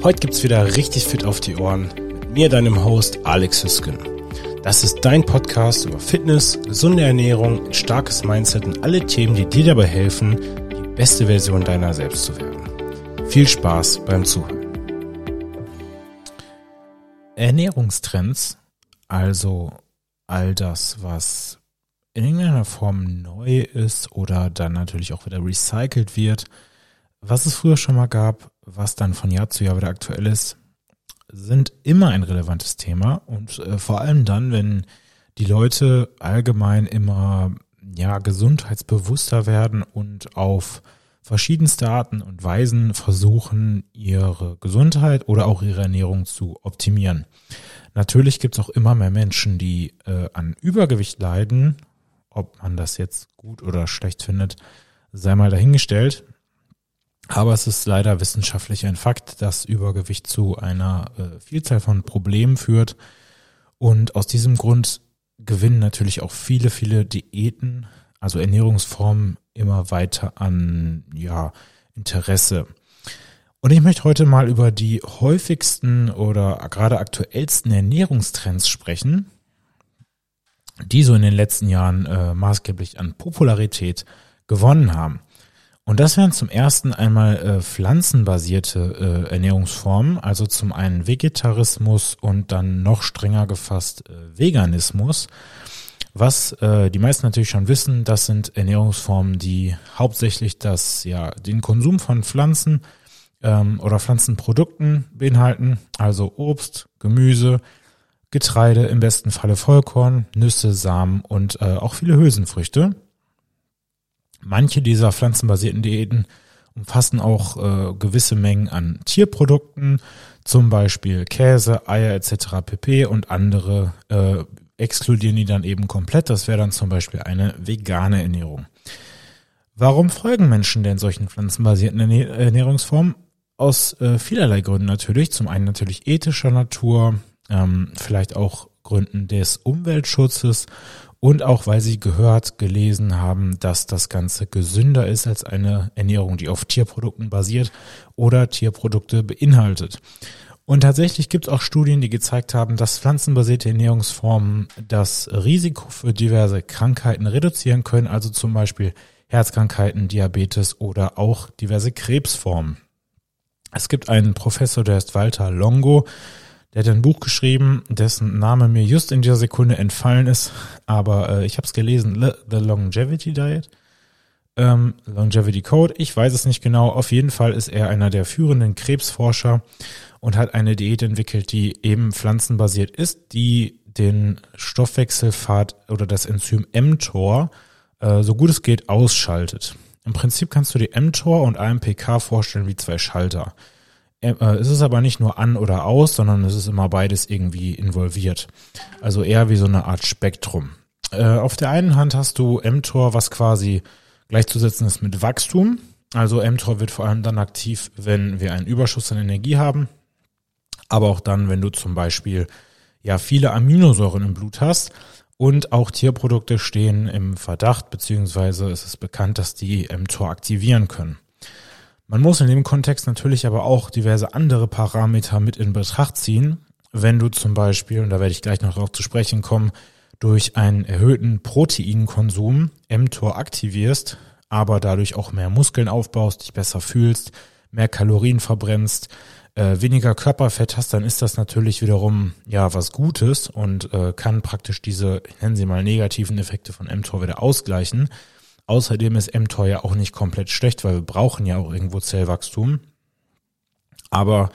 Heute gibt's wieder richtig fit auf die Ohren mit mir, deinem Host Alex Hüsken. Das ist dein Podcast über Fitness, gesunde Ernährung, ein starkes Mindset und alle Themen, die dir dabei helfen, die beste Version deiner selbst zu werden. Viel Spaß beim Zuhören. Ernährungstrends, also all das, was in irgendeiner Form neu ist oder dann natürlich auch wieder recycelt wird, was es früher schon mal gab, was dann von Jahr zu Jahr wieder aktuell ist, sind immer ein relevantes Thema und äh, vor allem dann, wenn die Leute allgemein immer ja gesundheitsbewusster werden und auf verschiedenste Arten und Weisen versuchen, ihre Gesundheit oder auch ihre Ernährung zu optimieren. Natürlich gibt es auch immer mehr Menschen, die äh, an Übergewicht leiden. Ob man das jetzt gut oder schlecht findet, sei mal dahingestellt. Aber es ist leider wissenschaftlich ein Fakt, dass Übergewicht zu einer äh, Vielzahl von Problemen führt. Und aus diesem Grund gewinnen natürlich auch viele, viele Diäten, also Ernährungsformen, immer weiter an ja, Interesse. Und ich möchte heute mal über die häufigsten oder gerade aktuellsten Ernährungstrends sprechen, die so in den letzten Jahren äh, maßgeblich an Popularität gewonnen haben. Und das wären zum ersten einmal äh, pflanzenbasierte äh, Ernährungsformen, also zum einen Vegetarismus und dann noch strenger gefasst äh, Veganismus. Was äh, die meisten natürlich schon wissen, das sind Ernährungsformen, die hauptsächlich das, ja, den Konsum von Pflanzen ähm, oder Pflanzenprodukten beinhalten, also Obst, Gemüse, Getreide, im besten Falle Vollkorn, Nüsse, Samen und äh, auch viele Hülsenfrüchte. Manche dieser pflanzenbasierten Diäten umfassen auch äh, gewisse Mengen an Tierprodukten, zum Beispiel Käse, Eier etc. pp. und andere äh, exkludieren die dann eben komplett. Das wäre dann zum Beispiel eine vegane Ernährung. Warum folgen Menschen denn solchen pflanzenbasierten Ernährungsformen? Aus äh, vielerlei Gründen natürlich. Zum einen natürlich ethischer Natur, ähm, vielleicht auch Gründen des Umweltschutzes und auch weil sie gehört, gelesen haben, dass das Ganze gesünder ist als eine Ernährung, die auf Tierprodukten basiert oder Tierprodukte beinhaltet. Und tatsächlich gibt es auch Studien, die gezeigt haben, dass pflanzenbasierte Ernährungsformen das Risiko für diverse Krankheiten reduzieren können, also zum Beispiel Herzkrankheiten, Diabetes oder auch diverse Krebsformen. Es gibt einen Professor, der ist Walter Longo, der hat ein Buch geschrieben, dessen Name mir just in dieser Sekunde entfallen ist, aber äh, ich habe es gelesen, The Longevity Diet, ähm, Longevity Code, ich weiß es nicht genau, auf jeden Fall ist er einer der führenden Krebsforscher und hat eine Diät entwickelt, die eben pflanzenbasiert ist, die den Stoffwechselpfad oder das Enzym mTOR äh, so gut es geht ausschaltet. Im Prinzip kannst du dir mTOR und AMPK vorstellen wie zwei Schalter. Äh, es ist aber nicht nur an oder aus, sondern es ist immer beides irgendwie involviert. Also eher wie so eine Art Spektrum. Äh, auf der einen Hand hast du mTOR, was quasi gleichzusetzen ist mit Wachstum. Also mTOR wird vor allem dann aktiv, wenn wir einen Überschuss an Energie haben, aber auch dann, wenn du zum Beispiel ja viele Aminosäuren im Blut hast. Und auch Tierprodukte stehen im Verdacht, beziehungsweise es ist bekannt, dass die mTOR aktivieren können. Man muss in dem Kontext natürlich aber auch diverse andere Parameter mit in Betracht ziehen. Wenn du zum Beispiel, und da werde ich gleich noch darauf zu sprechen kommen, durch einen erhöhten Proteinkonsum mTOR aktivierst, aber dadurch auch mehr Muskeln aufbaust, dich besser fühlst, mehr Kalorien verbrennst, äh, weniger Körperfett hast, dann ist das natürlich wiederum ja was Gutes und äh, kann praktisch diese, nennen sie mal, negativen Effekte von mTOR wieder ausgleichen. Außerdem ist mTOR ja auch nicht komplett schlecht, weil wir brauchen ja auch irgendwo Zellwachstum. Aber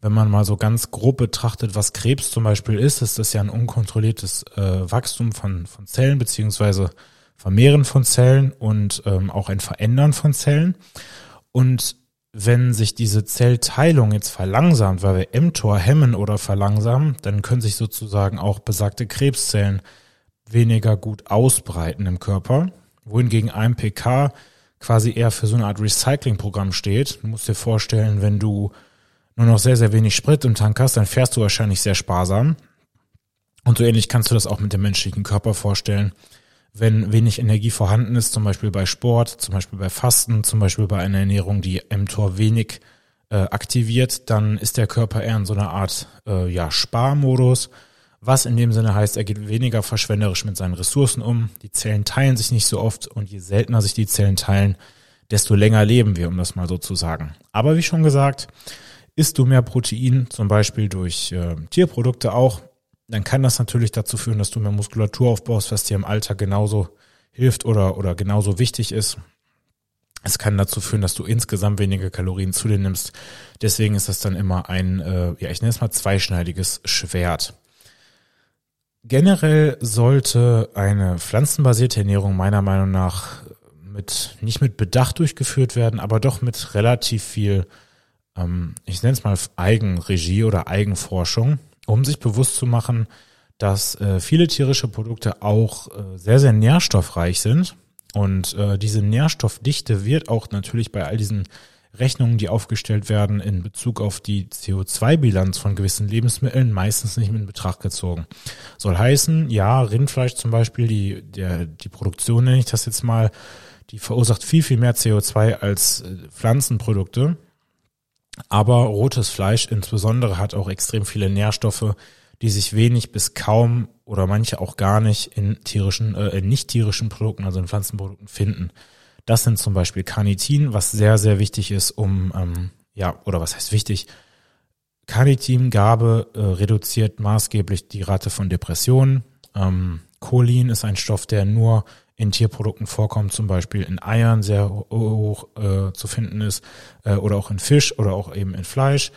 wenn man mal so ganz grob betrachtet, was Krebs zum Beispiel ist, ist das ja ein unkontrolliertes äh, Wachstum von, von Zellen beziehungsweise Vermehren von Zellen und ähm, auch ein Verändern von Zellen. Und wenn sich diese Zellteilung jetzt verlangsamt, weil wir mTOR hemmen oder verlangsamen, dann können sich sozusagen auch besagte Krebszellen weniger gut ausbreiten im Körper wohingegen AMPK quasi eher für so eine Art Recycling-Programm steht. Du musst dir vorstellen, wenn du nur noch sehr, sehr wenig Sprit im Tank hast, dann fährst du wahrscheinlich sehr sparsam. Und so ähnlich kannst du das auch mit dem menschlichen Körper vorstellen. Wenn wenig Energie vorhanden ist, zum Beispiel bei Sport, zum Beispiel bei Fasten, zum Beispiel bei einer Ernährung, die mTOR wenig äh, aktiviert, dann ist der Körper eher in so einer Art äh, ja, Sparmodus, was in dem Sinne heißt, er geht weniger verschwenderisch mit seinen Ressourcen um. Die Zellen teilen sich nicht so oft und je seltener sich die Zellen teilen, desto länger leben wir, um das mal so zu sagen. Aber wie schon gesagt, isst du mehr Protein, zum Beispiel durch äh, Tierprodukte auch, dann kann das natürlich dazu führen, dass du mehr Muskulatur aufbaust, was dir im Alltag genauso hilft oder, oder genauso wichtig ist. Es kann dazu führen, dass du insgesamt weniger Kalorien zu dir nimmst. Deswegen ist das dann immer ein, äh, ja, ich nenne es mal zweischneidiges Schwert. Generell sollte eine pflanzenbasierte Ernährung meiner Meinung nach mit, nicht mit Bedacht durchgeführt werden, aber doch mit relativ viel, ähm, ich nenne es mal Eigenregie oder Eigenforschung, um sich bewusst zu machen, dass äh, viele tierische Produkte auch äh, sehr, sehr nährstoffreich sind. Und äh, diese Nährstoffdichte wird auch natürlich bei all diesen Rechnungen, die aufgestellt werden in Bezug auf die CO2-Bilanz von gewissen Lebensmitteln, meistens nicht in Betracht gezogen. Soll heißen, ja, Rindfleisch zum Beispiel, die, der, die Produktion nenne ich das jetzt mal, die verursacht viel, viel mehr CO2 als äh, Pflanzenprodukte. Aber rotes Fleisch insbesondere hat auch extrem viele Nährstoffe, die sich wenig bis kaum oder manche auch gar nicht in tierischen, äh, in nicht tierischen Produkten, also in Pflanzenprodukten finden. Das sind zum Beispiel Carnitin, was sehr, sehr wichtig ist, um, ähm, ja, oder was heißt wichtig? Carnitingabe äh, reduziert maßgeblich die Rate von Depressionen. Ähm, Cholin ist ein Stoff, der nur in Tierprodukten vorkommt, zum Beispiel in Eiern sehr hoch äh, zu finden ist, äh, oder auch in Fisch oder auch eben in Fleisch.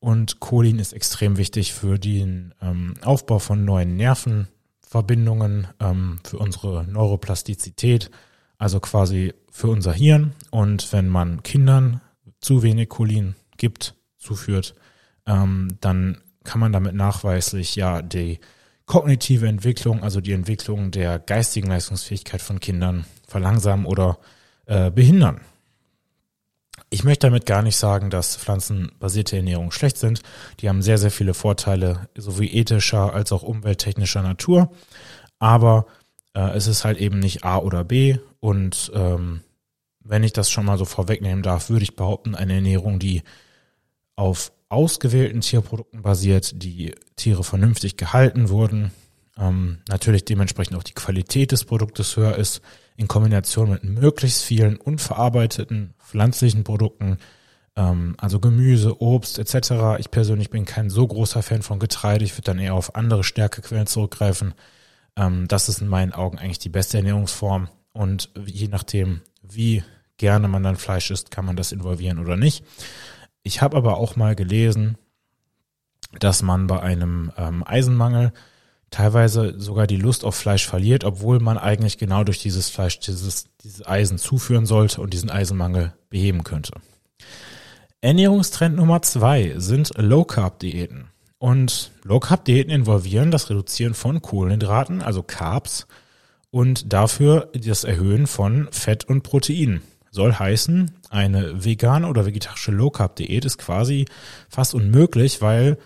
Und Cholin ist extrem wichtig für den ähm, Aufbau von neuen Nervenverbindungen, ähm, für unsere Neuroplastizität, also quasi für unser Hirn. Und wenn man Kindern zu wenig Cholin gibt, zuführt, ähm, dann kann man damit nachweislich ja die kognitive Entwicklung, also die Entwicklung der geistigen Leistungsfähigkeit von Kindern verlangsamen oder äh, behindern. Ich möchte damit gar nicht sagen, dass pflanzenbasierte Ernährung schlecht sind. Die haben sehr, sehr viele Vorteile, sowohl ethischer als auch umwelttechnischer Natur. Aber äh, es ist halt eben nicht A oder B. Und ähm, wenn ich das schon mal so vorwegnehmen darf, würde ich behaupten, eine Ernährung, die auf ausgewählten Tierprodukten basiert, die Tiere vernünftig gehalten wurden, ähm, natürlich dementsprechend auch die Qualität des Produktes höher ist, in Kombination mit möglichst vielen unverarbeiteten pflanzlichen Produkten, ähm, also Gemüse, Obst etc. Ich persönlich bin kein so großer Fan von Getreide, ich würde dann eher auf andere Stärkequellen zurückgreifen. Ähm, das ist in meinen Augen eigentlich die beste Ernährungsform und je nachdem, wie gerne man dann Fleisch isst, kann man das involvieren oder nicht. Ich habe aber auch mal gelesen, dass man bei einem ähm, Eisenmangel teilweise sogar die Lust auf Fleisch verliert, obwohl man eigentlich genau durch dieses Fleisch dieses, dieses Eisen zuführen sollte und diesen Eisenmangel beheben könnte. Ernährungstrend Nummer zwei sind Low Carb Diäten. Und Low Carb Diäten involvieren das Reduzieren von Kohlenhydraten, also Carbs, und dafür das Erhöhen von Fett und Protein. Soll heißen, eine vegane oder vegetarische Low Carb Diät ist quasi fast unmöglich, weil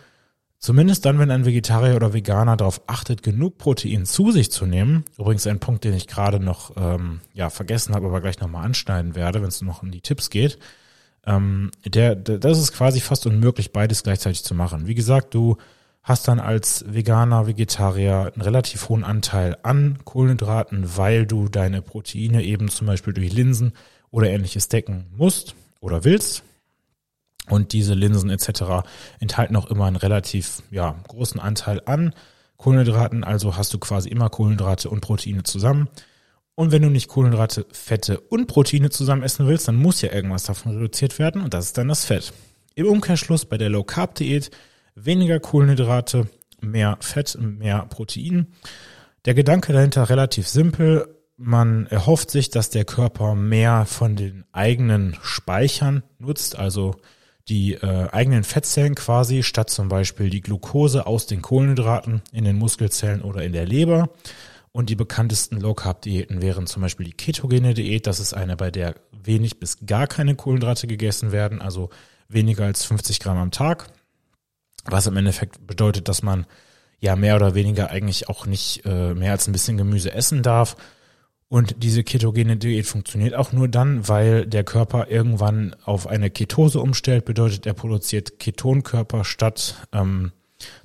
Zumindest dann, wenn ein Vegetarier oder Veganer darauf achtet, genug Protein zu sich zu nehmen. Übrigens ein Punkt, den ich gerade noch ähm, ja vergessen habe, aber gleich nochmal anschneiden werde, wenn es noch um die Tipps geht. Ähm, der, der, das ist quasi fast unmöglich, beides gleichzeitig zu machen. Wie gesagt, du hast dann als Veganer, Vegetarier einen relativ hohen Anteil an Kohlenhydraten, weil du deine Proteine eben zum Beispiel durch Linsen oder ähnliches decken musst oder willst. Und diese Linsen etc. enthalten auch immer einen relativ ja, großen Anteil an Kohlenhydraten, also hast du quasi immer Kohlenhydrate und Proteine zusammen. Und wenn du nicht Kohlenhydrate, Fette und Proteine zusammen essen willst, dann muss ja irgendwas davon reduziert werden und das ist dann das Fett. Im Umkehrschluss bei der Low Carb Diät weniger Kohlenhydrate, mehr Fett, mehr Protein. Der Gedanke dahinter relativ simpel. Man erhofft sich, dass der Körper mehr von den eigenen Speichern nutzt, also die äh, eigenen Fettzellen quasi, statt zum Beispiel die Glucose aus den Kohlenhydraten in den Muskelzellen oder in der Leber. Und die bekanntesten Low-Carb-Diäten wären zum Beispiel die ketogene Diät. Das ist eine, bei der wenig bis gar keine Kohlenhydrate gegessen werden, also weniger als 50 Gramm am Tag. Was im Endeffekt bedeutet, dass man ja mehr oder weniger eigentlich auch nicht äh, mehr als ein bisschen Gemüse essen darf Und diese ketogene Diät funktioniert auch nur dann, weil der Körper irgendwann auf eine Ketose umstellt. Bedeutet, er produziert Ketonkörper statt ähm,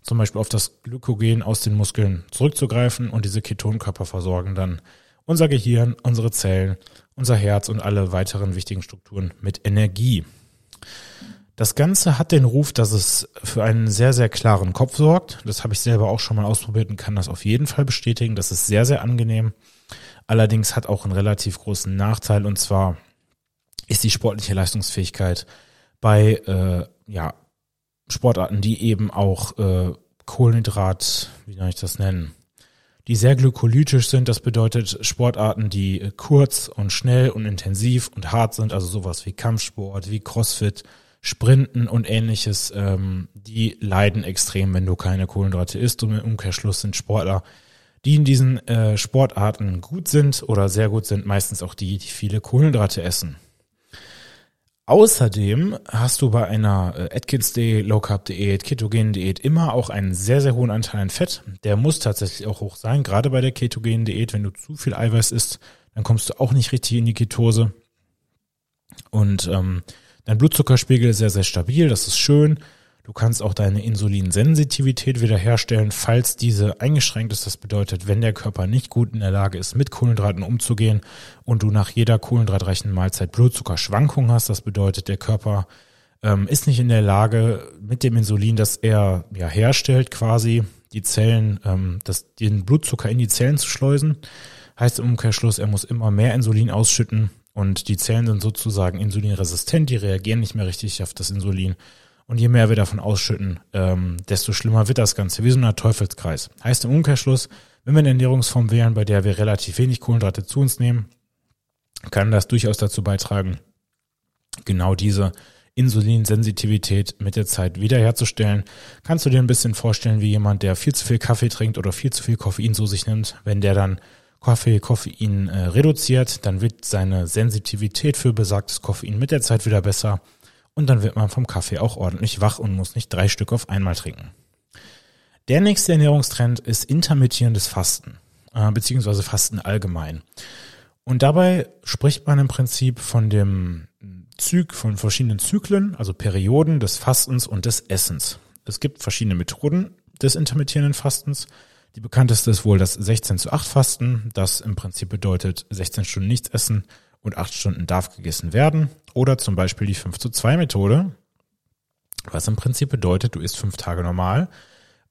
zum Beispiel auf das Glykogen aus den Muskeln zurückzugreifen. Und diese Ketonkörper versorgen dann unser Gehirn, unsere Zellen, unser Herz und alle weiteren wichtigen Strukturen mit Energie. Das Ganze hat den Ruf, dass es für einen sehr, sehr klaren Kopf sorgt. Das habe ich selber auch schon mal ausprobiert und kann das auf jeden Fall bestätigen. Das ist sehr, sehr angenehm. Allerdings hat auch einen relativ großen Nachteil und zwar ist die sportliche Leistungsfähigkeit bei äh, ja, Sportarten, die eben auch äh, Kohlenhydrat, wie soll ich das nennen, die sehr glykolytisch sind. Das bedeutet Sportarten, die kurz und schnell und intensiv und hart sind, also sowas wie Kampfsport, wie Crossfit, Sprinten und ähnliches, ähm, die leiden extrem, wenn du keine Kohlenhydrate isst. Und im Umkehrschluss sind Sportler, die in diesen äh, Sportarten gut sind oder sehr gut sind, meistens auch die, die viele Kohlenhydrate essen. Außerdem hast du bei einer äh, Atkins Diät, Low Carb Diät, Ketogen Diät immer auch einen sehr, sehr hohen Anteil an Fett. Der muss tatsächlich auch hoch sein. Gerade bei der Ketogen Diät, wenn du zu viel Eiweiß isst, dann kommst du auch nicht richtig in die Ketose. Und ähm, Dein Blutzuckerspiegel ist sehr, sehr stabil, das ist schön. Du kannst auch deine Insulinsensitivität wiederherstellen, falls diese eingeschränkt ist. Das bedeutet, wenn der Körper nicht gut in der Lage ist, mit Kohlenhydraten umzugehen und du nach jeder kohlenhydratreichen Mahlzeit Blutzuckerschwankungen hast, das bedeutet, der Körper ähm, ist nicht in der Lage, mit dem Insulin, das er ja herstellt, quasi die Zellen, ähm, das, den Blutzucker in die Zellen zu schleusen. Heißt im Umkehrschluss, er muss immer mehr Insulin ausschütten, und die Zellen sind sozusagen insulinresistent, die reagieren nicht mehr richtig auf das Insulin. Und je mehr wir davon ausschütten, ähm, desto schlimmer wird das Ganze, wie so ein Teufelskreis. Heißt im Umkehrschluss, wenn wir eine Ernährungsform wählen, bei der wir relativ wenig Kohlenhydrate zu uns nehmen, kann das durchaus dazu beitragen, genau diese Insulinsensitivität mit der Zeit wiederherzustellen. Kannst du dir ein bisschen vorstellen, wie jemand, der viel zu viel Kaffee trinkt oder viel zu viel Koffein zu sich nimmt, wenn der dann Kaffee Koffein äh, reduziert, dann wird seine Sensitivität für besagtes Koffein mit der Zeit wieder besser und dann wird man vom Kaffee auch ordentlich wach und muss nicht drei Stück auf einmal trinken. Der nächste Ernährungstrend ist intermittierendes Fasten, äh, beziehungsweise Fasten allgemein. Und dabei spricht man im Prinzip von dem Zyk, von verschiedenen Zyklen, also Perioden des Fastens und des Essens. Es gibt verschiedene Methoden des intermittierenden Fastens. Die bekannteste ist wohl das 16 zu 8 Fasten, das im Prinzip bedeutet 16 Stunden nichts essen und 8 Stunden darf gegessen werden. Oder zum Beispiel die 5 zu 2 Methode, was im Prinzip bedeutet, du isst fünf Tage normal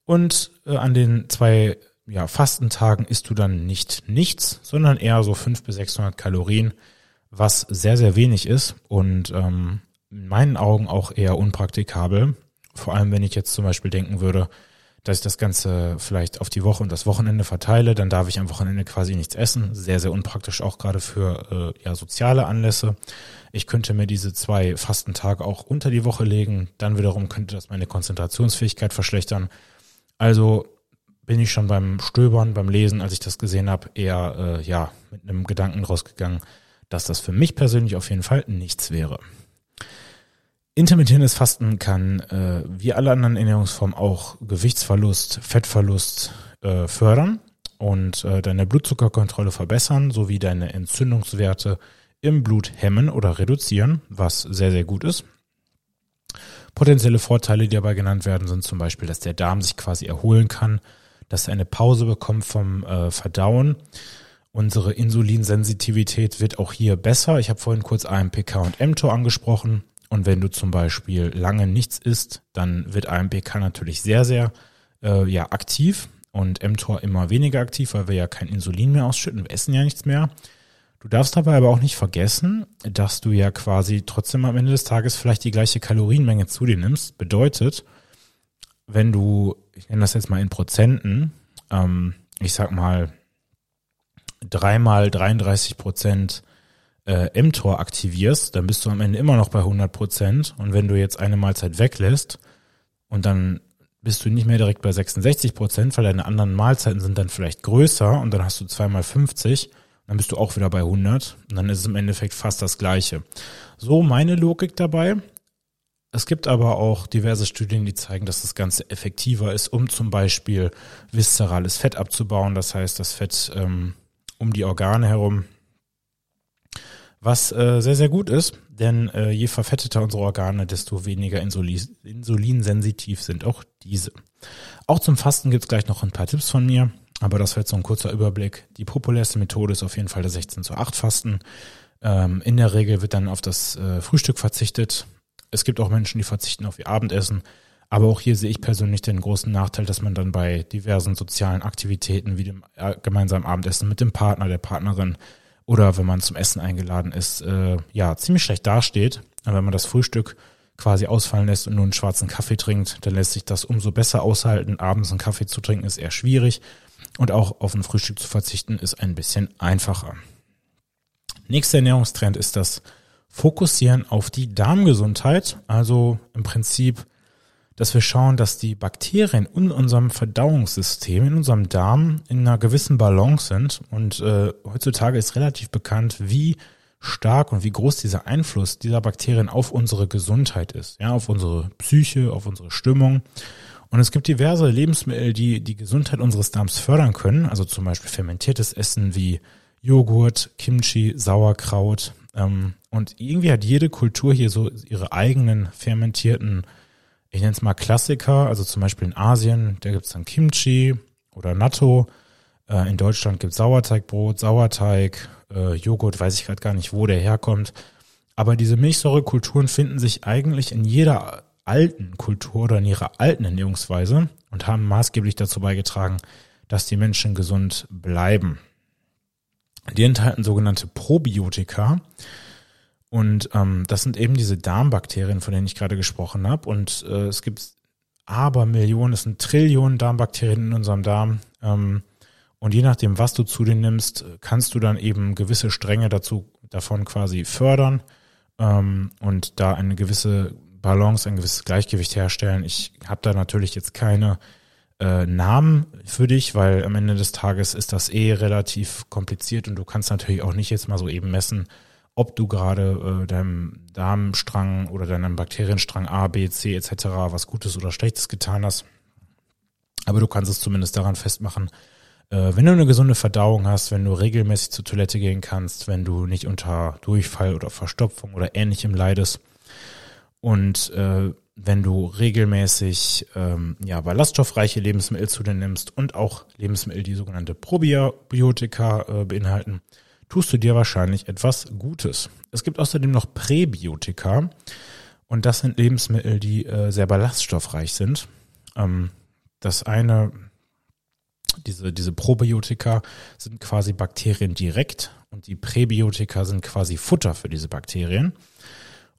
und äh, an den zwei ja, Fastentagen isst du dann nicht nichts, sondern eher so 5 bis 600 Kalorien, was sehr, sehr wenig ist und ähm, in meinen Augen auch eher unpraktikabel. Vor allem, wenn ich jetzt zum Beispiel denken würde, dass ich das Ganze vielleicht auf die Woche und das Wochenende verteile, dann darf ich am Wochenende quasi nichts essen. Sehr, sehr unpraktisch auch gerade für äh, ja, soziale Anlässe. Ich könnte mir diese zwei Fastentage auch unter die Woche legen. Dann wiederum könnte das meine Konzentrationsfähigkeit verschlechtern. Also bin ich schon beim Stöbern, beim Lesen, als ich das gesehen habe, eher äh, ja mit einem Gedanken rausgegangen, dass das für mich persönlich auf jeden Fall nichts wäre. Intermittierendes Fasten kann, äh, wie alle anderen Ernährungsformen, auch Gewichtsverlust, Fettverlust äh, fördern und äh, deine Blutzuckerkontrolle verbessern, sowie deine Entzündungswerte im Blut hemmen oder reduzieren, was sehr, sehr gut ist. Potenzielle Vorteile, die dabei genannt werden, sind zum Beispiel, dass der Darm sich quasi erholen kann, dass er eine Pause bekommt vom äh, Verdauen. Unsere Insulinsensitivität wird auch hier besser. Ich habe vorhin kurz AMPK und mTOR angesprochen. Und wenn du zum Beispiel lange nichts isst, dann wird AMPK natürlich sehr, sehr äh, ja, aktiv und mTOR immer weniger aktiv, weil wir ja kein Insulin mehr ausschütten, wir essen ja nichts mehr. Du darfst dabei aber auch nicht vergessen, dass du ja quasi trotzdem am Ende des Tages vielleicht die gleiche Kalorienmenge zu dir nimmst. Bedeutet, wenn du, ich nenne das jetzt mal in Prozenten, ähm, ich sag mal dreimal 33 Prozent äh, mTOR aktivierst, dann bist du am Ende immer noch bei 100 Prozent. Und wenn du jetzt eine Mahlzeit weglässt und dann bist du nicht mehr direkt bei 66 Prozent, weil deine anderen Mahlzeiten sind dann vielleicht größer und dann hast du zweimal 50, dann bist du auch wieder bei 100 und dann ist es im Endeffekt fast das Gleiche. So meine Logik dabei. Es gibt aber auch diverse Studien, die zeigen, dass das Ganze effektiver ist, um zum Beispiel viszerales Fett abzubauen. Das heißt, das Fett ähm, um die Organe herum. Was äh, sehr, sehr gut ist, denn äh, je verfetteter unsere Organe, desto weniger Insulin, insulinsensitiv sind auch diese. Auch zum Fasten gibt's gleich noch ein paar Tipps von mir, aber das wird so ein kurzer Überblick. Die populärste Methode ist auf jeden Fall der 16 zu 8 Fasten. Ähm, in der Regel wird dann auf das äh, Frühstück verzichtet. Es gibt auch Menschen, die verzichten auf ihr Abendessen. Aber auch hier sehe ich persönlich den großen Nachteil, dass man dann bei diversen sozialen Aktivitäten wie dem äh, gemeinsamen Abendessen mit dem Partner, der Partnerin oder wenn man zum Essen eingeladen ist, äh, ja, ziemlich schlecht dasteht. Aber wenn man das Frühstück quasi ausfallen lässt und nur einen schwarzen Kaffee trinkt, dann lässt sich das umso besser aushalten. Abends einen Kaffee zu trinken ist eher schwierig und auch auf ein Frühstück zu verzichten ist ein bisschen einfacher. Nächster Ernährungstrend ist das Fokussieren auf die Darmgesundheit, also im Prinzip dass wir schauen, dass die Bakterien in unserem Verdauungssystem, in unserem Darm in einer gewissen Balance sind. Und äh, heutzutage ist relativ bekannt, wie stark und wie groß dieser Einfluss dieser Bakterien auf unsere Gesundheit ist, ja, auf unsere Psyche, auf unsere Stimmung. Und es gibt diverse Lebensmittel, die die Gesundheit unseres Darms fördern können, also zum Beispiel fermentiertes Essen wie Joghurt, Kimchi, Sauerkraut. Ähm, und irgendwie hat jede Kultur hier so ihre eigenen fermentierten ich nenne es mal Klassiker, also zum Beispiel in Asien, da gibt's dann Kimchi oder Natto. Äh, in Deutschland gibt's Sauerteigbrot, Sauerteig, äh, Joghurt, weiß ich gerade gar nicht, wo der herkommt. Aber diese Milchsäurekulturen finden sich eigentlich in jeder alten Kultur oder in ihrer alten Ernährungsweise und haben maßgeblich dazu beigetragen, dass die Menschen gesund bleiben. Die enthalten sogenannte Probiotika. Und ähm, das sind eben diese Darmbakterien, von denen ich gerade gesprochen habe. Und äh, es gibt aber Millionen, es sind Trillionen Darmbakterien in unserem Darm. Ähm, und je nachdem, was du zu dir nimmst, kannst du dann eben gewisse Stränge dazu davon quasi fördern ähm, und da eine gewisse Balance, ein gewisses Gleichgewicht herstellen. Ich habe da natürlich jetzt keine äh, Namen für dich, weil am Ende des Tages ist das eh relativ kompliziert und du kannst natürlich auch nicht jetzt mal so eben messen, ob du gerade äh, deinem Darmstrang oder deinem Bakterienstrang A, B, C etc. was Gutes oder Schlechtes getan hast. Aber du kannst es zumindest daran festmachen, äh, wenn du eine gesunde Verdauung hast, wenn du regelmäßig zur Toilette gehen kannst, wenn du nicht unter Durchfall oder Verstopfung oder ähnlichem leidest und äh, wenn du regelmäßig ähm, ja, ballaststoffreiche Lebensmittel zu dir nimmst und auch Lebensmittel, die sogenannte Probiotika äh, beinhalten, tust du dir wahrscheinlich etwas Gutes. Es gibt außerdem noch Präbiotika und das sind Lebensmittel, die äh, sehr ballaststoffreich sind. Ähm, das eine, diese, diese Probiotika sind quasi Bakterien direkt und die Präbiotika sind quasi Futter für diese Bakterien.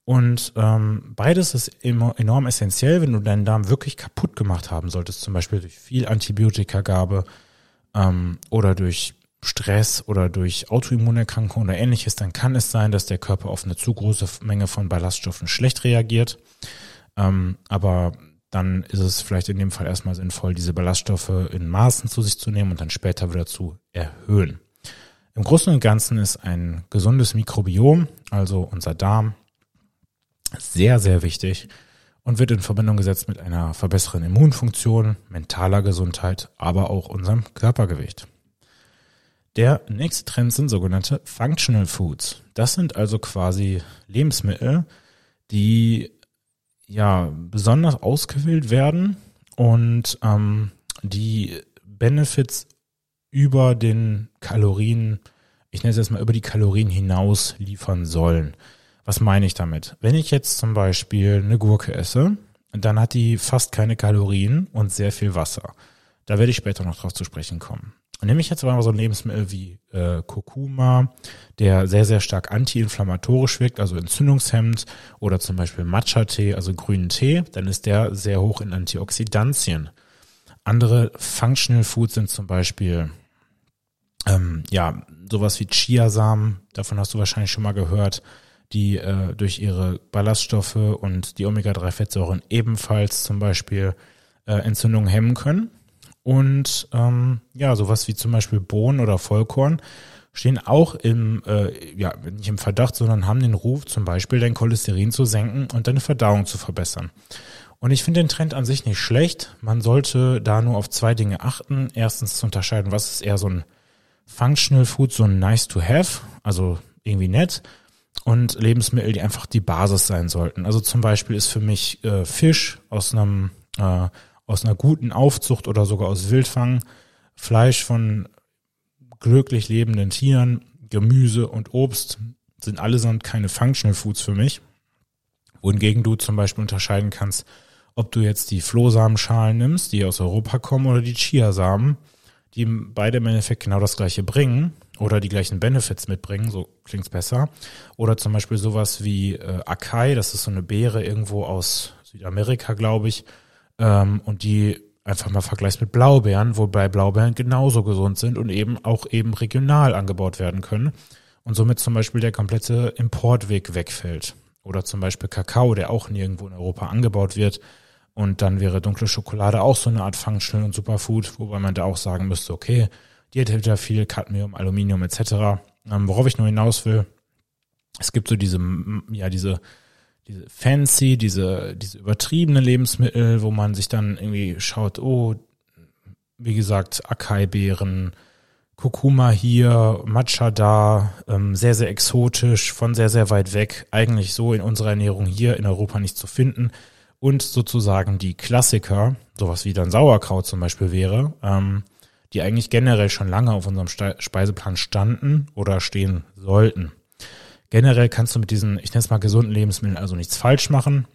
Und ähm, beides ist immer enorm essentiell, wenn du deinen Darm wirklich kaputt gemacht haben solltest, zum Beispiel durch viel Antibiotikagabe ähm, oder durch Stress oder durch Autoimmunerkrankungen oder ähnliches, dann kann es sein, dass der Körper auf eine zu große Menge von Ballaststoffen schlecht reagiert. Ähm, aber dann ist es vielleicht in dem Fall erstmal sinnvoll, diese Ballaststoffe in Maßen zu sich zu nehmen und dann später wieder zu erhöhen. Im Großen und Ganzen ist ein gesundes Mikrobiom, also unser Darm, sehr, sehr wichtig und wird in Verbindung gesetzt mit einer verbesserten Immunfunktion, mentaler Gesundheit, aber auch unserem Körpergewicht. Der nächste Trend sind sogenannte Functional Foods. Das sind also quasi Lebensmittel, die ja besonders ausgewählt werden und ähm, die Benefits über den Kalorien, ich nenne es jetzt mal über die Kalorien hinaus liefern sollen. Was meine ich damit? Wenn ich jetzt zum Beispiel eine Gurke esse, dann hat die fast keine Kalorien und sehr viel Wasser. Da werde ich später noch drauf zu sprechen kommen. Nehme ich jetzt aber so ein Lebensmittel wie äh, Kurkuma, der sehr, sehr stark antiinflammatorisch wirkt, also entzündungshemmend, oder zum Beispiel Matcha-Tee, also grünen Tee, dann ist der sehr hoch in Antioxidantien. Andere Functional Foods sind zum Beispiel ähm, ja sowas wie Chiasamen, davon hast du wahrscheinlich schon mal gehört, die äh, durch ihre Ballaststoffe und die Omega-3-Fettsäuren ebenfalls zum Beispiel äh, Entzündungen hemmen können. Und ähm, ja, sowas wie zum Beispiel Bohnen oder Vollkorn stehen auch im, äh, ja, nicht im Verdacht, sondern haben den Ruf, zum Beispiel dein Cholesterin zu senken und deine Verdauung zu verbessern. Und ich finde den Trend an sich nicht schlecht. Man sollte da nur auf zwei Dinge achten. Erstens zu unterscheiden, was ist eher so ein Functional Food so nice to have, also irgendwie nett und Lebensmittel, die einfach die Basis sein sollten. Also zum Beispiel ist für mich äh, Fisch aus einem äh, aus einer guten Aufzucht oder sogar aus Wildfang, Fleisch von glücklich lebenden Tieren, Gemüse und Obst sind allesamt keine Functional Foods für mich. Wohingegen du zum Beispiel unterscheiden kannst, ob du jetzt die Flohsamenschalen nimmst, die aus Europa kommen, oder die Chiasamen, die beide im Endeffekt genau das gleiche bringen oder die gleichen Benefits mitbringen, so klingt's besser. Oder zum Beispiel sowas wie äh, Acai, das ist so eine Beere irgendwo aus Südamerika, glaube ich, ähm, und die einfach mal vergleichst mit Blaubeeren, wobei Blaubeeren genauso gesund sind und eben auch eben regional angebaut werden können und somit zum Beispiel der komplette Importweg wegfällt. Oder zum Beispiel Kakao, der auch nirgendwo in Europa angebaut wird. Und dann wäre dunkle Schokolade auch so eine Art Functional und Superfood, wobei man da auch sagen müsste, okay, die enthält ja viel Cadmium, Aluminium etc. Ähm, worauf ich nur hinaus will, es gibt so diese, ja, diese, diese fancy, diese, diese übertriebene Lebensmittel, wo man sich dann irgendwie schaut, oh, wie gesagt, Acai-Beeren, Kurkuma hier, Matcha da, ähm, sehr, sehr exotisch, von sehr, sehr weit weg, eigentlich so in unserer Ernährung hier in Europa nicht zu finden. Und sozusagen die Klassiker, sowas wie dann Sauerkraut zum Beispiel wäre, ähm, die eigentlich generell schon lange auf unserem Speiseplan standen oder stehen sollten. Generell kannst du mit diesen, ich nenne es mal gesunden Lebensmitteln also nichts falsch machen.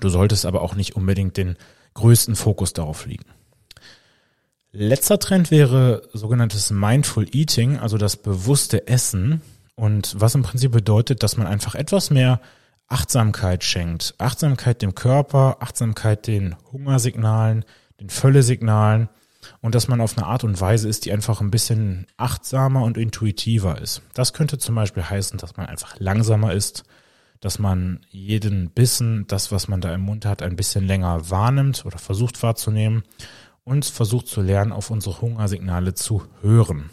Du solltest aber auch nicht unbedingt den größten Fokus darauf liegen. Letzter Trend wäre sogenanntes Mindful Eating, also das bewusste Essen. Und was im Prinzip bedeutet, dass man einfach etwas mehr Achtsamkeit schenkt. Achtsamkeit dem Körper, Achtsamkeit den Hungersignalen, den Völlesignalen und dass man auf eine Art und Weise ist, die einfach ein bisschen achtsamer und intuitiver ist. Das könnte zum Beispiel heißen, dass man einfach langsamer ist, dass man jeden Bissen, das, was man da im Mund hat, ein bisschen länger wahrnimmt oder versucht wahrzunehmen und versucht zu lernen, auf unsere Hungersignale zu hören.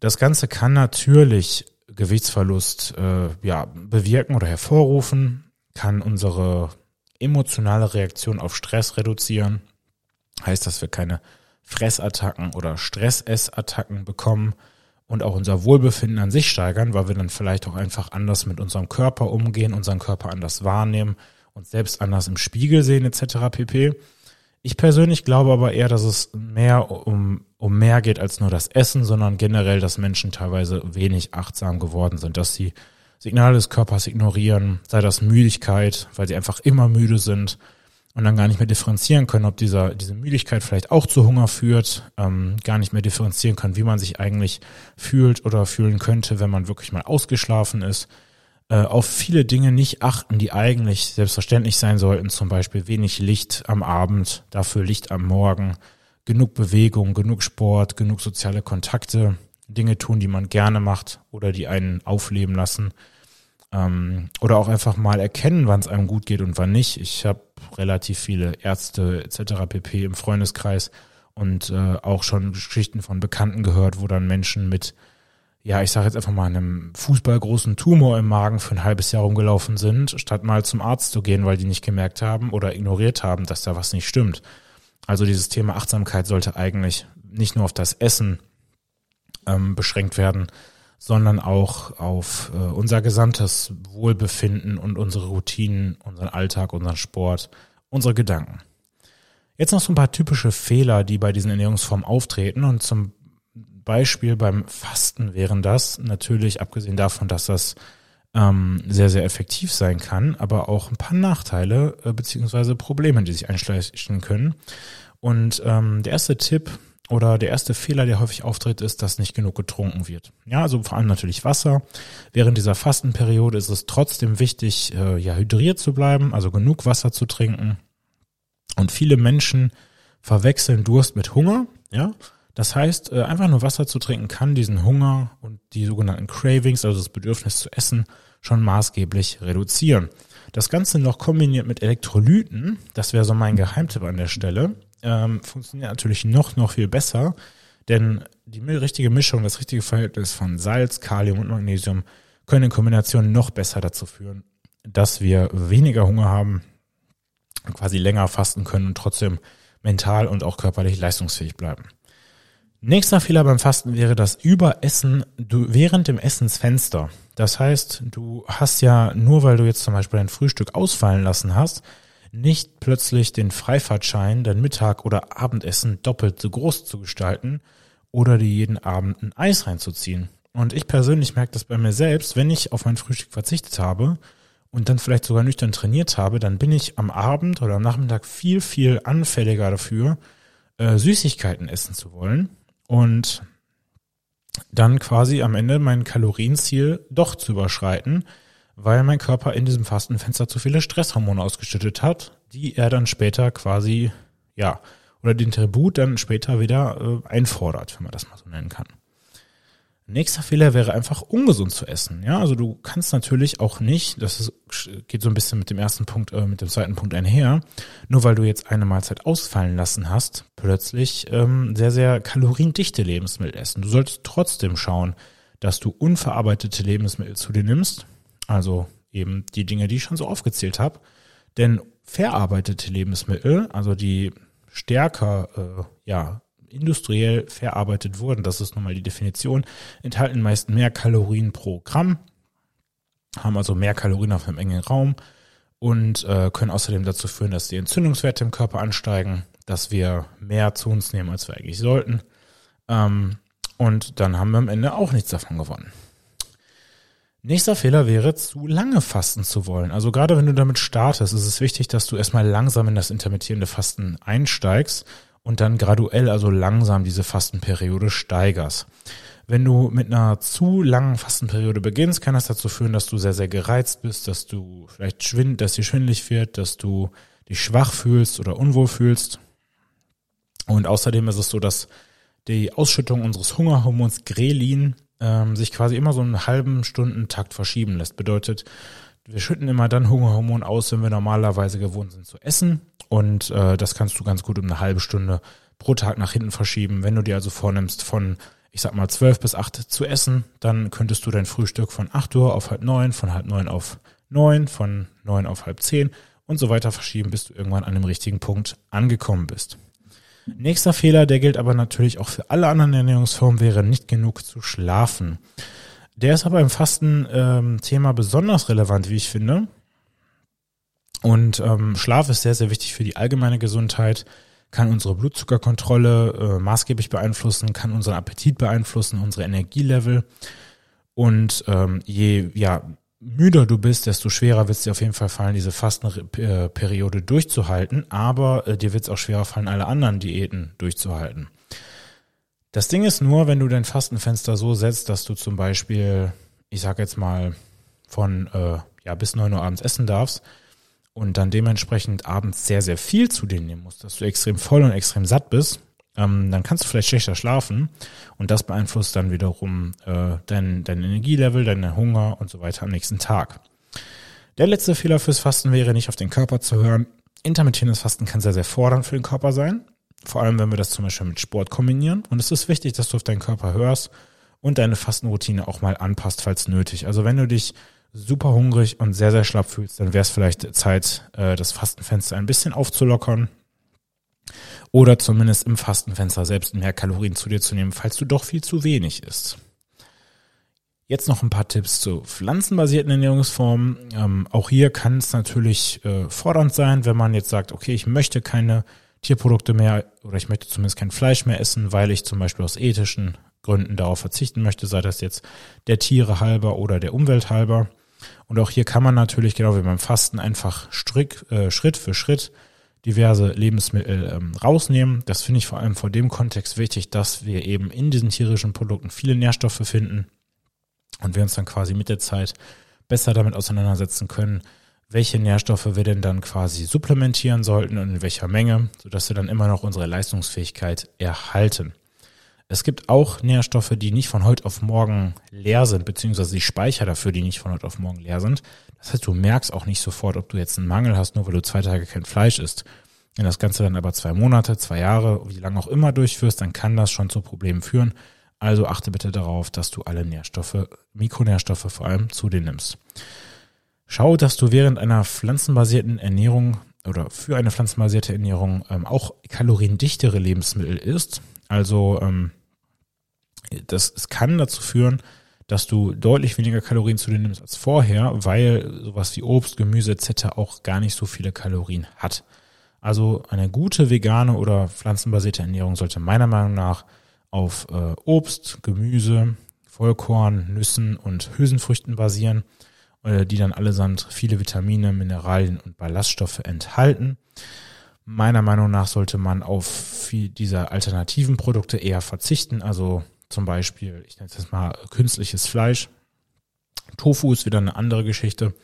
Das Ganze kann natürlich Gewichtsverlust äh, ja, bewirken oder hervorrufen, kann unsere emotionale Reaktion auf Stress reduzieren, Heißt, dass wir keine Fressattacken oder Stressessattacken bekommen und auch unser Wohlbefinden an sich steigern, weil wir dann vielleicht auch einfach anders mit unserem Körper umgehen, unseren Körper anders wahrnehmen, uns selbst anders im Spiegel sehen etc. pp. Ich persönlich glaube aber eher, dass es mehr um, um mehr geht als nur das Essen, sondern generell, dass Menschen teilweise wenig achtsam geworden sind, dass sie Signale des Körpers ignorieren, sei das Müdigkeit, weil sie einfach immer müde sind und dann gar nicht mehr differenzieren können, ob dieser, diese Müdigkeit vielleicht auch zu Hunger führt, ähm, gar nicht mehr differenzieren können, wie man sich eigentlich fühlt oder fühlen könnte, wenn man wirklich mal ausgeschlafen ist, äh, auf viele Dinge nicht achten, die eigentlich selbstverständlich sein sollten, zum Beispiel wenig Licht am Abend, dafür Licht am Morgen, genug Bewegung, genug Sport, genug soziale Kontakte, Dinge tun, die man gerne macht oder die einen aufleben lassen ähm, oder auch einfach mal erkennen, wann es einem gut geht und wann nicht. Ich habe relativ viele Ärzte etc. pp. im Freundeskreis und äh, auch schon Geschichten von Bekannten gehört, wo dann Menschen mit, ja, ich sage jetzt einfach mal einem fußballgroßen Tumor im Magen für ein halbes Jahr rumgelaufen sind, statt mal zum Arzt zu gehen, weil die nicht gemerkt haben oder ignoriert haben, dass da was nicht stimmt. Also dieses Thema Achtsamkeit sollte eigentlich nicht nur auf das Essen ähm, beschränkt werden, sondern auch auf äh, unser gesamtes Wohlbefinden und unsere Routinen, unseren Alltag, unseren Sport, unsere Gedanken. Jetzt noch so ein paar typische Fehler, die bei diesen Ernährungsformen auftreten und zum Beispiel beim Fasten wären das natürlich, abgesehen davon, dass das ähm, sehr, sehr effektiv sein kann, aber auch ein paar Nachteile äh, beziehungsweise Probleme, die sich einschleichen können. Und ähm, der erste Tipp, oder der erste Fehler, der häufig auftritt, ist, dass nicht genug getrunken wird. Ja, also vor allem natürlich Wasser. Während dieser Fastenperiode ist es trotzdem wichtig, äh, ja, hydriert zu bleiben, also genug Wasser zu trinken. Und viele Menschen verwechseln Durst mit Hunger. Ja, das heißt, äh, einfach nur Wasser zu trinken kann diesen Hunger und die sogenannten Cravings, also das Bedürfnis zu essen, schon maßgeblich reduzieren. Das Ganze noch kombiniert mit Elektrolyten, das wäre so mein Geheimtipp an der Stelle, ähm, funktioniert natürlich noch, noch viel besser, denn die richtige Mischung, das richtige Verhältnis von Salz, Kalium und Magnesium können in Kombination noch besser dazu führen, dass wir weniger Hunger haben, quasi länger fasten können und trotzdem mental und auch körperlich leistungsfähig bleiben. Nächster Fehler beim Fasten wäre das Überessen während dem Essensfenster. Das heißt, du hast ja nur, weil du jetzt zum Beispiel dein Frühstück ausfallen lassen hast, nicht plötzlich den Freifahrtschein, dein Mittag- oder Abendessen doppelt so groß zu gestalten oder dir jeden Abend ein Eis reinzuziehen. Und ich persönlich merke das bei mir selbst, wenn ich auf mein Frühstück verzichtet habe und dann vielleicht sogar nüchtern trainiert habe, dann bin ich am Abend oder am Nachmittag viel, viel anfälliger dafür, äh, Süßigkeiten essen zu wollen und dann quasi am Ende mein Kalorienziel doch zu überschreiten, weil mein Körper in diesem Fastenfenster zu viele Stresshormone ausgeschüttet hat, die er dann später quasi, ja, oder den Tribut dann später wieder äh, einfordert, wenn man das mal so nennen kann. Nächster Fehler wäre einfach ungesund zu essen. Ja, also du kannst natürlich auch nicht, das ist, geht so ein bisschen mit dem ersten Punkt, äh, mit dem zweiten Punkt einher, nur weil du jetzt eine Mahlzeit ausfallen lassen hast, plötzlich ähm, sehr, sehr kaloriendichte Lebensmittel essen. Du solltest trotzdem schauen, dass du unverarbeitete Lebensmittel zu dir nimmst, also eben die Dinge, die ich schon so aufgezählt habe. Denn verarbeitete Lebensmittel, also die stärker äh, ja industriell verarbeitet wurden, das ist nun mal die Definition, enthalten meist mehr Kalorien pro Gramm, haben also mehr Kalorien auf einem engen Raum und äh, können außerdem dazu führen, dass die Entzündungswerte im Körper ansteigen, dass wir mehr zu uns nehmen, als wir eigentlich sollten. Ähm, und dann haben wir am Ende auch nichts davon gewonnen. Nächster Fehler wäre, zu lange fasten zu wollen. Also gerade wenn du damit startest, ist es wichtig, dass du erstmal langsam in das intermittierende Fasten einsteigst und dann graduell, also langsam diese Fastenperiode steigerst. Wenn du mit einer zu langen Fastenperiode beginnst, kann das dazu führen, dass du sehr, sehr gereizt bist, dass du vielleicht schwind, dass dir schwindlig wird, dass du dich schwach fühlst oder unwohl fühlst. Und außerdem ist es so, dass die Ausschüttung unseres Hungerhormons Grelin ähm, sich quasi immer so einen halben Stundentakt verschieben lässt. Bedeutet, wir schütten immer dann Hungerhormon aus, wenn wir normalerweise gewohnt sind zu essen. Und äh, das kannst du ganz gut um eine halbe Stunde pro Tag nach hinten verschieben. Wenn du dir also vornimmst, von, ich sag mal, zwölf bis acht zu essen, dann könntest du dein Frühstück von acht Uhr auf halb neun, von halb neun auf neun, von neun auf halb zehn und so weiter verschieben, bis du irgendwann an dem richtigen Punkt angekommen bist. Nächster Fehler, der gilt aber natürlich auch für alle anderen Ernährungsformen, wäre nicht genug zu schlafen. Der ist aber im Fasten-Thema ähm, besonders relevant, wie ich finde. Und ähm, Schlaf ist sehr, sehr wichtig für die allgemeine Gesundheit, kann unsere Blutzuckerkontrolle äh, maßgeblich beeinflussen, kann unseren Appetit beeinflussen, unsere Energielevel. Und ähm, je ja, müder du bist, desto schwerer wird es dir auf jeden Fall fallen, diese Fastenperiode durchzuhalten. Aber äh, dir wird es auch schwerer fallen, alle anderen Diäten durchzuhalten. Das Ding ist nur, wenn du dein Fastenfenster so setzt, dass du zum Beispiel, ich sag jetzt mal, von äh, ja bis neun Uhr abends essen darfst, und dann dementsprechend abends sehr, sehr viel zu dir nehmen musst, dass du extrem voll und extrem satt bist, ähm, dann kannst du vielleicht schlechter schlafen und das beeinflusst dann wiederum äh, dein, dein Energielevel, deinen Hunger und so weiter am nächsten Tag. Der letzte Fehler fürs Fasten wäre, nicht auf den Körper zu hören. Intermittierendes Fasten kann sehr, sehr fordernd für den Körper sein. Vor allem, wenn wir das zum Beispiel mit Sport kombinieren. Und es ist wichtig, dass du auf deinen Körper hörst und deine Fastenroutine auch mal anpasst, falls nötig. Also wenn du dich super hungrig und sehr, sehr schlapp fühlst, dann wäre es vielleicht Zeit, äh, das Fastenfenster ein bisschen aufzulockern. Oder zumindest im Fastenfenster selbst mehr Kalorien zu dir zu nehmen, falls du doch viel zu wenig isst. Jetzt noch ein paar Tipps zu pflanzenbasierten Ernährungsformen. Ähm, auch hier kann es natürlich äh, fordernd sein, wenn man jetzt sagt, okay, ich möchte keine Tierprodukte mehr oder ich möchte zumindest kein Fleisch mehr essen, weil ich zum Beispiel aus ethischen Gründen darauf verzichten möchte, sei das jetzt der Tiere halber oder der Umwelt halber. Und auch hier kann man natürlich, genau wie beim Fasten, einfach Strick, äh, Schritt für Schritt diverse Lebensmittel ähm, rausnehmen. Das finde ich vor allem vor dem Kontext wichtig, dass wir eben in diesen tierischen Produkten viele Nährstoffe finden und wir uns dann quasi mit der Zeit besser damit auseinandersetzen können, welche Nährstoffe wir denn dann quasi supplementieren sollten und in welcher Menge, sodass wir dann immer noch unsere Leistungsfähigkeit erhalten. Es gibt auch Nährstoffe, die nicht von heute auf morgen leer sind, beziehungsweise die Speicher dafür, die nicht von heute auf morgen leer sind. Das heißt, du merkst auch nicht sofort, ob du jetzt einen Mangel hast, nur weil du zwei Tage kein Fleisch isst. Wenn das Ganze dann aber zwei Monate, zwei Jahre, wie lange auch immer durchführst, dann kann das schon zu Problemen führen. Also achte bitte darauf, dass du alle Nährstoffe, Mikronährstoffe vor allem zu dir nimmst. Schau, dass du während einer pflanzenbasierten Ernährung oder für eine pflanzenbasierte Ernährung ähm, auch kaloriendichtere Lebensmittel isst. Also ähm, Das es kann dazu führen, dass du deutlich weniger Kalorien zu dir nimmst als vorher, weil sowas wie Obst, Gemüse etc. auch gar nicht so viele Kalorien hat. Also eine gute vegane oder pflanzenbasierte Ernährung sollte meiner Meinung nach auf äh, Obst, Gemüse, Vollkorn, Nüssen und Hülsenfrüchten basieren, äh, die dann allesamt viele Vitamine, Mineralien und Ballaststoffe enthalten. Meiner Meinung nach sollte man auf viel dieser alternativen Produkte eher verzichten, also zum Beispiel, ich nenne es jetzt mal künstliches Fleisch. Tofu ist wieder eine andere Geschichte.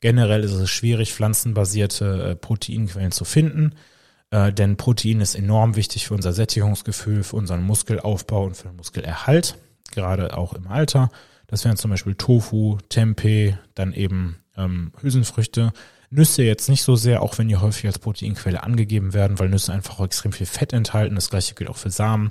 Generell ist es schwierig, pflanzenbasierte äh, Proteinquellen zu finden, äh, denn Protein ist enorm wichtig für unser Sättigungsgefühl, für unseren Muskelaufbau und für den Muskelerhalt, gerade auch im Alter. Das wären zum Beispiel Tofu, Tempeh, dann eben ähm, Hülsenfrüchte. Nüsse jetzt nicht so sehr, auch wenn die häufig als Proteinquelle angegeben werden, weil Nüsse einfach extrem viel Fett enthalten. Das gleiche gilt auch für Samen.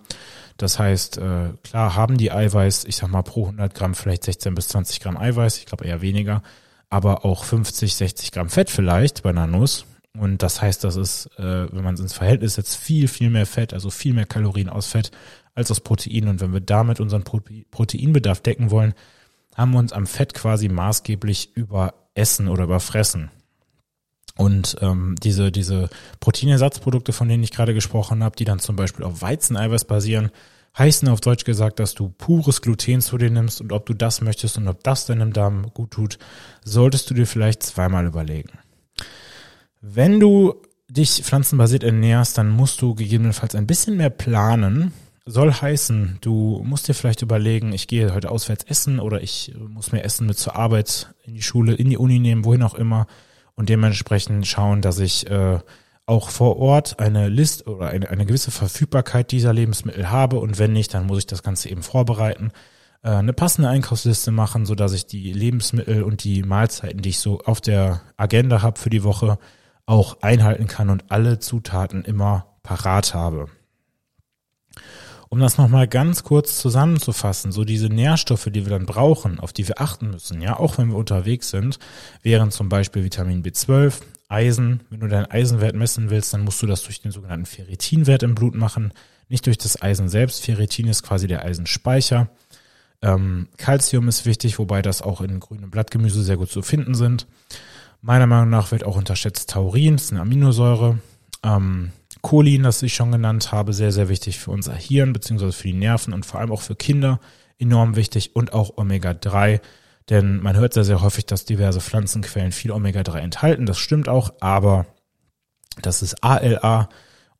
Das heißt, äh, klar haben die Eiweiß, ich sag mal pro 100 Gramm vielleicht 16 bis 20 Gramm Eiweiß, ich glaube eher weniger, aber auch 50, 60 Gramm Fett vielleicht bei einer Nuss. Und das heißt, das ist, äh, wenn man es ins Verhältnis setzt, viel, viel mehr Fett, also viel mehr Kalorien aus Fett als aus Protein. Und wenn wir damit unseren Proteinbedarf decken wollen, haben wir uns am Fett quasi maßgeblich überessen oder überfressen. Und ähm, diese, diese Proteinersatzprodukte, von denen ich gerade gesprochen habe, die dann zum Beispiel auf Weizeneiweiß basieren, heißen auf Deutsch gesagt, dass du pures Gluten zu dir nimmst und ob du das möchtest und ob das deinem Darm gut tut, solltest du dir vielleicht zweimal überlegen. Wenn du dich pflanzenbasiert ernährst, dann musst du gegebenenfalls ein bisschen mehr planen. Soll heißen, du musst dir vielleicht überlegen, ich gehe heute auswärts essen oder ich muss mir Essen mit zur Arbeit, in die Schule, in die Uni nehmen, wohin auch immer und dementsprechend schauen, dass ich äh, auch vor Ort eine List oder eine, eine gewisse Verfügbarkeit dieser Lebensmittel habe und wenn nicht, dann muss ich das Ganze eben vorbereiten, äh, eine passende Einkaufsliste machen, so dass ich die Lebensmittel und die Mahlzeiten, die ich so auf der Agenda habe für die Woche, auch einhalten kann und alle Zutaten immer parat habe. Um das nochmal ganz kurz zusammenzufassen, so diese Nährstoffe, die wir dann brauchen, auf die wir achten müssen, ja, auch wenn wir unterwegs sind, wären zum Beispiel Vitamin B12, Eisen. Wenn du deinen Eisenwert messen willst, dann musst du das durch den sogenannten Ferritinwert im Blut machen, nicht durch das Eisen selbst. Ferritin ist quasi der Eisenspeicher. Ähm, Calcium ist wichtig, wobei das auch in grünem Blattgemüse sehr gut zu finden sind. Meiner Meinung nach wird auch unterschätzt Taurin, das ist eine Aminosäure. Ähm, Cholin, das ich schon genannt habe, sehr, sehr wichtig für unser Hirn beziehungsweise für die Nerven und vor allem auch für Kinder enorm wichtig und auch Omega-3, denn man hört sehr, sehr häufig, dass diverse Pflanzenquellen viel Omega-3 enthalten. Das stimmt auch, aber das ist ALA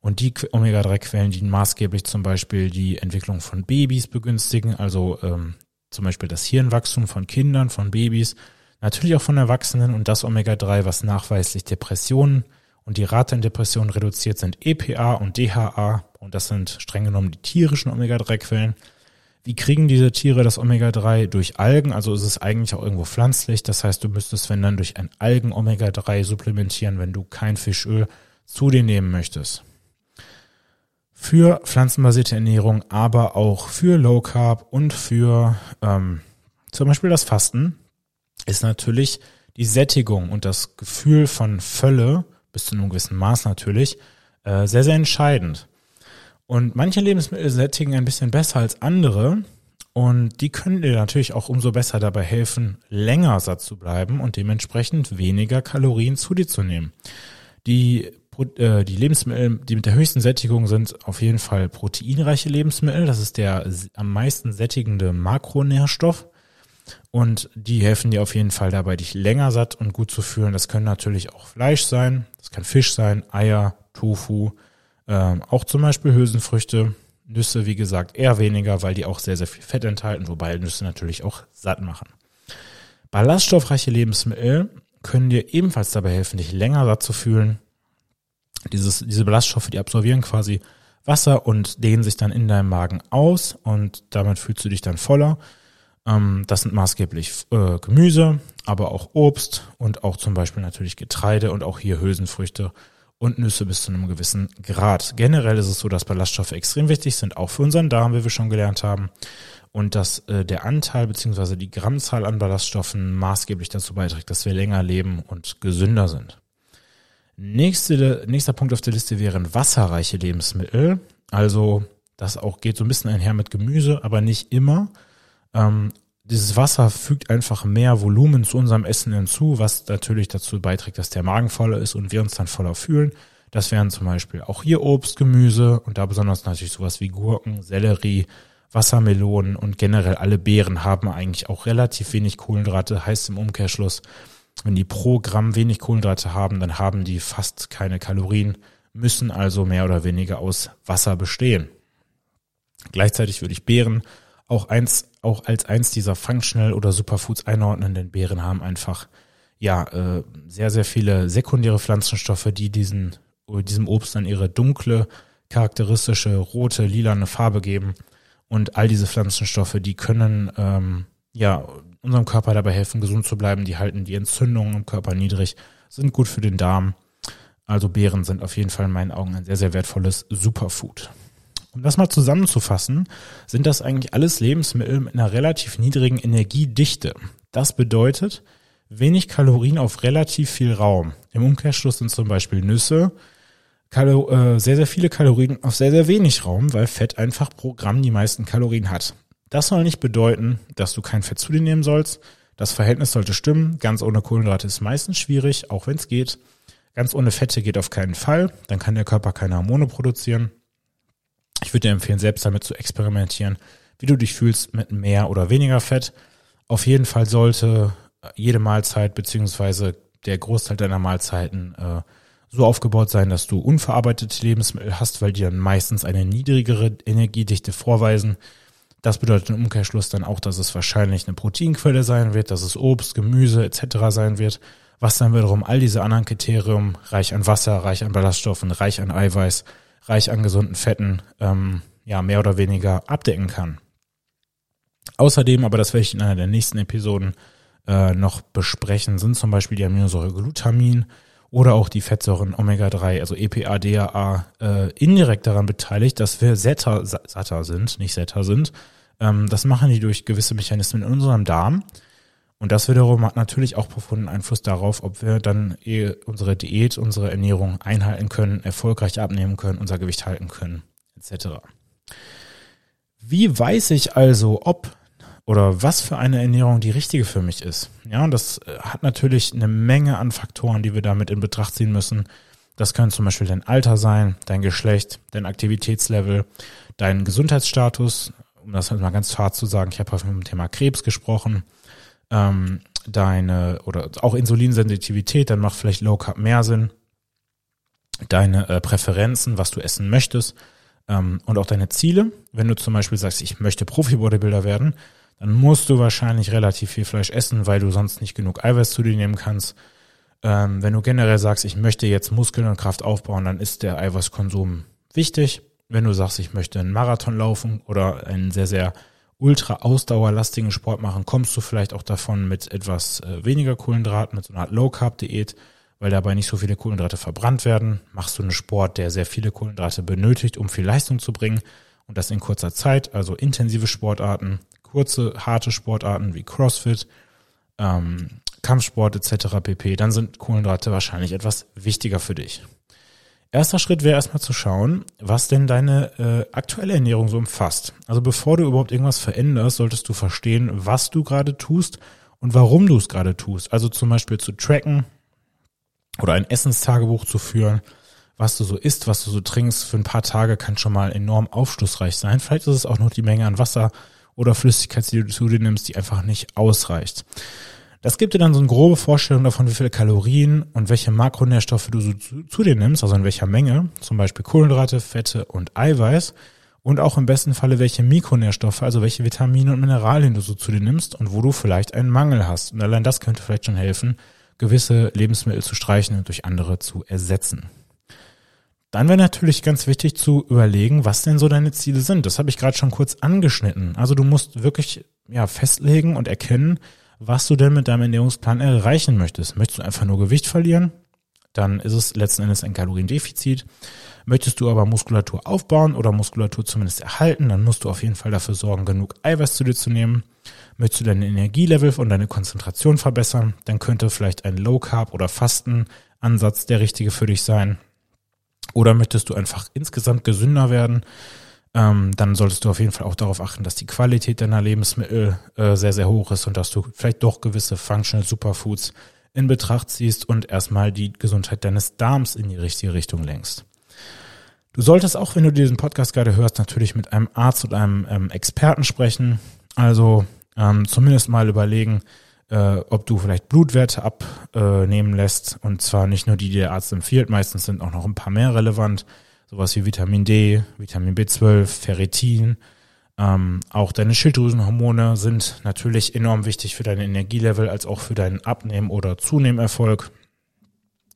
und die Omega-3-Quellen dienen maßgeblich zum Beispiel die Entwicklung von Babys begünstigen, also ähm, zum Beispiel das Hirnwachstum von Kindern, von Babys, natürlich auch von Erwachsenen und das Omega-3, was nachweislich Depressionen und die Rate an Depressionen reduziert sind EPA und DHA und das sind streng genommen die tierischen Omega-3-Quellen. Wie kriegen diese Tiere das Omega-3? Durch Algen, also ist es eigentlich auch irgendwo pflanzlich. Das heißt, du müsstest, wenn dann, durch ein Algen-Omega-3 supplementieren, wenn du kein Fischöl zu dir nehmen möchtest. Für pflanzenbasierte Ernährung, aber auch für Low Carb und für ähm, zum Beispiel das Fasten ist natürlich die Sättigung und das Gefühl von Fülle bis zu einem gewissen Maß natürlich, äh, sehr, sehr entscheidend. Und manche Lebensmittel sättigen ein bisschen besser als andere. Und die können dir natürlich auch umso besser dabei helfen, länger satt zu bleiben und dementsprechend weniger Kalorien zu dir zu nehmen. Die, äh, die Lebensmittel, die mit der höchsten Sättigung sind auf jeden Fall proteinreiche Lebensmittel. Das ist der am meisten sättigende Makronährstoff. Und die helfen dir auf jeden Fall dabei, dich länger satt und gut zu fühlen. Das können natürlich auch Fleisch sein, das kann Fisch sein, Eier, Tofu, ähm, auch zum Beispiel Hülsenfrüchte, Nüsse, wie gesagt, eher weniger, weil die auch sehr, sehr viel Fett enthalten, wobei Nüsse natürlich auch satt machen. Ballaststoffreiche Lebensmittel können dir ebenfalls dabei helfen, dich länger satt zu fühlen. Dieses, diese Ballaststoffe, die absorbieren quasi Wasser und dehnen sich dann in deinem Magen aus und damit fühlst du dich dann voller. Ähm, das sind maßgeblich äh, Gemüse, aber auch Obst und auch zum Beispiel natürlich Getreide und auch hier Hülsenfrüchte und Nüsse bis zu einem gewissen Grad. Generell ist es so, dass Ballaststoffe extrem wichtig sind, auch für unseren Darm, wie wir schon gelernt haben. Und dass äh, der Anteil beziehungsweise die Grammzahl an Ballaststoffen maßgeblich dazu beiträgt, dass wir länger leben und gesünder sind. Nächste, nächster Punkt auf der Liste wären wasserreiche Lebensmittel. Also Das auch geht so ein bisschen einher mit Gemüse, aber nicht immer. Ähm, dieses Wasser fügt einfach mehr Volumen zu unserem Essen hinzu, was natürlich dazu beiträgt, dass der Magen voller ist und wir uns dann voller fühlen. Das wären zum Beispiel auch hier Obst, Gemüse und da besonders natürlich sowas wie Gurken, Sellerie, Wassermelonen und generell alle Beeren haben eigentlich auch relativ wenig Kohlenhydrate. Heißt im Umkehrschluss, wenn die pro Gramm wenig Kohlenhydrate haben, dann haben die fast keine Kalorien, müssen also mehr oder weniger aus Wasser bestehen. Gleichzeitig würde ich Beeren auch eins, auch als eins dieser Functional oder Superfoods einordnen, denn Beeren haben einfach ja äh, sehr, sehr viele sekundäre Pflanzenstoffe, die diesen, diesem Obst dann ihre dunkle, charakteristische rote, lilane Farbe geben. Und all diese Pflanzenstoffe, die können ähm, ja unserem Körper dabei helfen, gesund zu bleiben. Die halten die Entzündungen im Körper niedrig, sind gut für den Darm. Also Beeren sind auf jeden Fall in meinen Augen ein sehr, sehr wertvolles Superfood. Um das mal zusammenzufassen, sind das eigentlich alles Lebensmittel mit einer relativ niedrigen Energiedichte. Das bedeutet wenig Kalorien auf relativ viel Raum. Im Umkehrschluss sind zum Beispiel Nüsse Kalo äh, sehr, sehr viele Kalorien auf sehr, sehr wenig Raum, weil Fett einfach pro Gramm die meisten Kalorien hat. Das soll nicht bedeuten, dass du kein Fett zu dir nehmen sollst. Das Verhältnis sollte stimmen. Ganz ohne Kohlenhydrate ist meistens schwierig, auch wenn es geht. Ganz ohne Fette geht auf keinen Fall. Dann kann der Körper keine Hormone produzieren. Ich würde dir empfehlen, selbst damit zu experimentieren, wie du dich fühlst mit mehr oder weniger Fett. Auf jeden Fall sollte jede Mahlzeit beziehungsweise der Großteil deiner Mahlzeiten äh, so aufgebaut sein, dass du unverarbeitete Lebensmittel hast, weil die dann meistens eine niedrigere Energiedichte vorweisen. Das bedeutet im Umkehrschluss dann auch, dass es wahrscheinlich eine Proteinquelle sein wird, dass es Obst, Gemüse etc. sein wird, was dann wiederum all diese anderen Kriterien, reich an Wasser, reich an Ballaststoffen, reich an Eiweiß, reich an gesunden Fetten, ähm, ja, mehr oder weniger abdecken kann. Außerdem, aber das werde ich in einer der nächsten Episoden äh, noch besprechen, sind zum Beispiel die Aminosäure Glutamin oder auch die Fettsäuren Omega-3, also EPA, DHA, äh, indirekt daran beteiligt, dass wir satter, satter sind, nicht satter sind. Ähm, das machen die durch gewisse Mechanismen in unserem Darm. Und das wiederum hat natürlich auch profunden Einfluss darauf, ob wir dann eh unsere Diät, unsere Ernährung einhalten können, erfolgreich abnehmen können, unser Gewicht halten können, etc. Wie weiß ich also, ob oder was für eine Ernährung die richtige für mich ist? Ja, und das äh, hat natürlich eine Menge an Faktoren, die wir damit in Betracht ziehen müssen. Das können zum Beispiel dein Alter sein, dein Geschlecht, dein Aktivitätslevel, dein Gesundheitsstatus, um das mal ganz hart zu sagen, ich habe auf dem Thema Krebs gesprochen, ähm, deine oder auch Insulinsensitivität, dann macht vielleicht Low Carb mehr Sinn. Deine äh, Präferenzen, was du essen möchtest ähm, und auch deine Ziele. Wenn du zum Beispiel sagst, ich möchte Profi-Bodybuilder werden, dann musst du wahrscheinlich relativ viel Fleisch essen, weil du sonst nicht genug Eiweiß zu dir nehmen kannst. Ähm, wenn du generell sagst, ich möchte jetzt Muskeln und Kraft aufbauen, dann ist der Eiweißkonsum wichtig. Wenn du sagst, ich möchte einen Marathon laufen oder einen sehr, sehr ultra ausdauerlastigen Sport machen, kommst du vielleicht auch davon mit etwas äh, weniger Kohlenhydraten, mit so einer Art Low-Carb-Diät, weil dabei nicht so viele Kohlenhydrate verbrannt werden. Machst du einen Sport, der sehr viele Kohlenhydrate benötigt, um viel Leistung zu bringen und das in kurzer Zeit, also intensive Sportarten, kurze, harte Sportarten wie CrossFit, ähm, Kampfsport etc. pp, dann sind Kohlenhydrate wahrscheinlich etwas wichtiger für dich. Erster Schritt wäre erstmal zu schauen, was denn deine äh, aktuelle Ernährung so umfasst. Also bevor du überhaupt irgendwas veränderst, solltest du verstehen, was du gerade tust und warum du es gerade tust. Also zum Beispiel zu tracken oder ein Essenstagebuch zu führen, was du so isst, was du so trinkst für ein paar Tage kann schon mal enorm aufschlussreich sein. Vielleicht ist es auch noch die Menge an Wasser oder Flüssigkeit, die du zu dir nimmst, die einfach nicht ausreicht. Das gibt dir dann so eine grobe Vorstellung davon, wie viele Kalorien und welche Makronährstoffe du so zu, zu, dir nimmst, also in welcher Menge, zum Beispiel Kohlenhydrate, Fette und Eiweiß und auch im besten Falle welche Mikronährstoffe, also welche Vitamine und Mineralien du so zu dir nimmst und wo du vielleicht einen Mangel hast. Und allein das könnte vielleicht schon helfen, gewisse Lebensmittel zu streichen und durch andere zu ersetzen. Dann wäre natürlich ganz wichtig zu überlegen, was denn so deine Ziele sind. Das habe ich gerade schon kurz angeschnitten. Also du musst wirklich ja festlegen und erkennen, was du denn mit deinem Ernährungsplan erreichen möchtest. Möchtest du einfach nur Gewicht verlieren? Dann ist es letzten Endes ein Kaloriendefizit. Möchtest du aber Muskulatur aufbauen oder Muskulatur zumindest erhalten, dann musst du auf jeden Fall dafür sorgen, genug Eiweiß zu dir zu nehmen. Möchtest du deine Energielevel und deine Konzentration verbessern, dann könnte vielleicht ein Low Carb oder Fasten Ansatz der richtige für dich sein. Oder möchtest du einfach insgesamt gesünder werden? Ähm, dann solltest du auf jeden Fall auch darauf achten, dass die Qualität deiner Lebensmittel äh, sehr, sehr hoch ist und dass du vielleicht doch gewisse Functional Superfoods in Betracht ziehst und erstmal die Gesundheit deines Darms in die richtige Richtung lenkst. Du solltest auch, wenn du diesen Podcast gerade hörst, natürlich mit einem Arzt oder einem ähm, Experten sprechen. Also ähm, zumindest mal überlegen, äh, ob du vielleicht Blutwerte abnehmen lässt. Und zwar nicht nur die, die der Arzt empfiehlt, meistens sind auch noch ein paar mehr relevant. Sowas wie Vitamin D, Vitamin B12, Ferritin. Ähm, auch deine Schilddrüsenhormone sind natürlich enorm wichtig für dein Energielevel, als auch für deinen Abnehmen- oder Zunehmerfolg.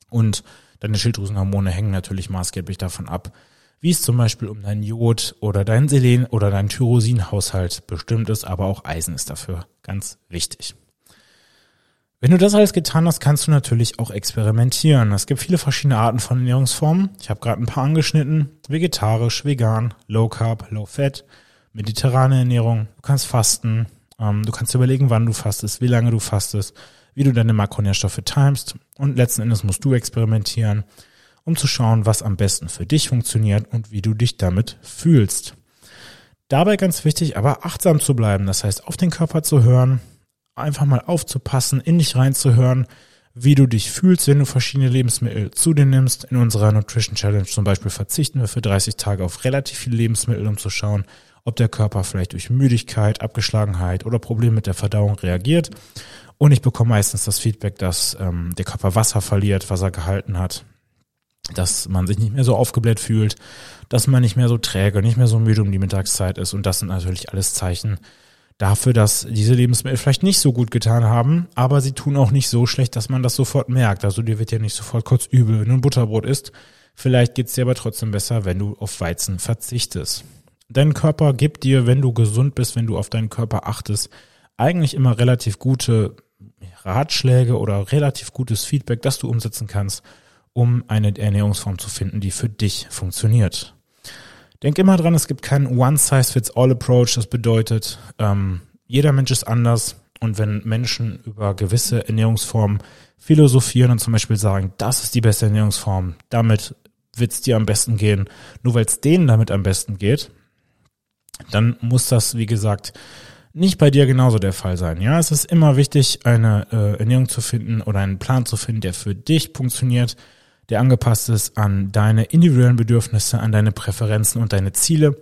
Und deine Schilddrüsenhormone hängen natürlich maßgeblich davon ab, wie es zum Beispiel um dein Jod oder dein Selen oder dein Tyrosinhaushalt bestimmt ist, aber auch Eisen ist dafür ganz wichtig. Wenn du das alles getan hast, kannst du natürlich auch experimentieren. Es gibt viele verschiedene Arten von Ernährungsformen. Ich habe gerade ein paar angeschnitten. Vegetarisch, vegan, Low Carb, Low Fat, mediterrane Ernährung. Du kannst fasten. Ähm, du kannst überlegen, wann du fastest, wie lange du fastest, wie du deine Makronährstoffe timest. Und letzten Endes musst du experimentieren, um zu schauen, was am besten für dich funktioniert und wie du dich damit fühlst. Dabei ganz wichtig, aber achtsam zu bleiben. Das heißt, auf den Körper zu hören, einfach mal aufzupassen, in dich reinzuhören, wie du dich fühlst, wenn du verschiedene Lebensmittel zu dir nimmst. In unserer Nutrition Challenge zum Beispiel verzichten wir für 30 Tage auf relativ viele Lebensmittel, um zu schauen, ob der Körper vielleicht durch Müdigkeit, Abgeschlagenheit oder Probleme mit der Verdauung reagiert. Und ich bekomme meistens das Feedback, dass ähm, der Körper Wasser verliert, was er gehalten hat, dass man sich nicht mehr so aufgebläht fühlt, dass man nicht mehr so träge, nicht mehr so müde um die Mittagszeit ist. Und das sind natürlich alles Zeichen, dafür, dass diese Lebensmittel vielleicht nicht so gut getan haben, aber sie tun auch nicht so schlecht, dass man das sofort merkt. Also dir wird ja nicht sofort kurz übel, wenn du ein Butterbrot isst. Vielleicht geht's dir aber trotzdem besser, wenn du auf Weizen verzichtest. Dein Körper gibt dir, wenn du gesund bist, wenn du auf deinen Körper achtest, eigentlich immer relativ gute Ratschläge oder relativ gutes Feedback, das du umsetzen kannst, um eine Ernährungsform zu finden, die für dich funktioniert. Denk immer dran, es gibt keinen One-Size-Fits-All-Approach. Das bedeutet, ähm, jeder Mensch ist anders. Und wenn Menschen über gewisse Ernährungsformen philosophieren und zum Beispiel sagen, das ist die beste Ernährungsform, damit wird's dir am besten gehen, nur weil es denen damit am besten geht, dann muss das, wie gesagt, nicht bei dir genauso der Fall sein. Ja, es ist immer wichtig, eine äh, Ernährung zu finden oder einen Plan zu finden, der für dich funktioniert, der angepasst ist an deine individuellen Bedürfnisse, an deine Präferenzen und deine Ziele.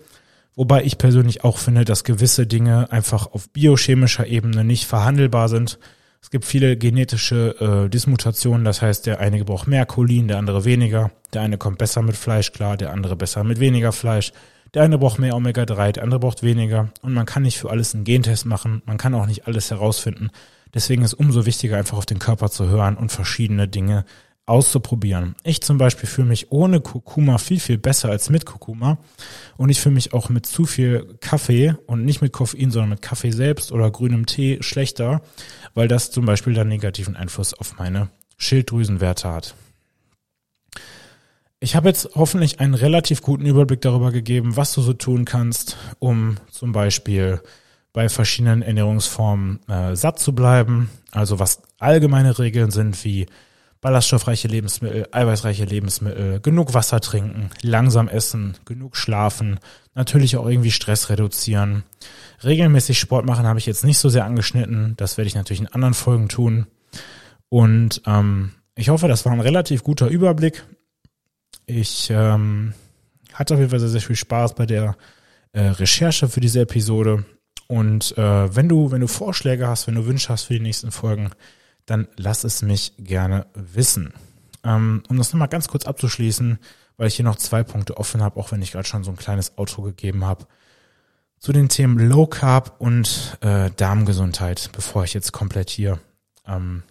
Wobei ich persönlich auch finde, dass gewisse Dinge einfach auf biochemischer Ebene nicht verhandelbar sind. Es gibt viele genetische äh, Dismutationen, das heißt, der eine braucht mehr Cholin, der andere weniger. Der eine kommt besser mit Fleisch klar, der andere besser mit weniger Fleisch. Der eine braucht mehr Omega-3, der andere braucht weniger. Und man kann nicht für alles einen Gentest machen, man kann auch nicht alles herausfinden. Deswegen ist umso wichtiger, einfach auf den Körper zu hören und verschiedene Dinge auszuprobieren. Ich zum Beispiel fühle mich ohne Kurkuma viel, viel besser als mit Kurkuma. Und ich fühle mich auch mit zu viel Kaffee und nicht mit Koffein, sondern mit Kaffee selbst oder grünem Tee schlechter, weil das zum Beispiel dann negativen Einfluss auf meine Schilddrüsenwerte hat. Ich habe jetzt hoffentlich einen relativ guten Überblick darüber gegeben, was du so tun kannst, um zum Beispiel bei verschiedenen Ernährungsformen äh, satt zu bleiben. Also was allgemeine Regeln sind wie ballaststoffreiche Lebensmittel, eiweißreiche Lebensmittel, genug Wasser trinken, langsam essen, genug schlafen, natürlich auch irgendwie Stress reduzieren. Regelmäßig Sport machen habe ich jetzt nicht so sehr angeschnitten. Das werde ich natürlich in anderen Folgen tun. Und ähm, ich hoffe, das war ein relativ guter Überblick. Ich ähm, hatte auf jeden Fall sehr, sehr viel Spaß bei der äh, Recherche für diese Episode. Und äh, wenn du, wenn du Vorschläge hast, wenn du Wünsche hast für die nächsten Folgen, dann lass es mich gerne wissen. Ähm, um das nochmal ganz kurz abzuschließen, weil ich hier noch zwei Punkte offen habe, auch wenn ich gerade schon so ein kleines Outro gegeben habe, zu den Themen Low Carb und äh, Darmgesundheit, bevor ich jetzt komplett hier ähm,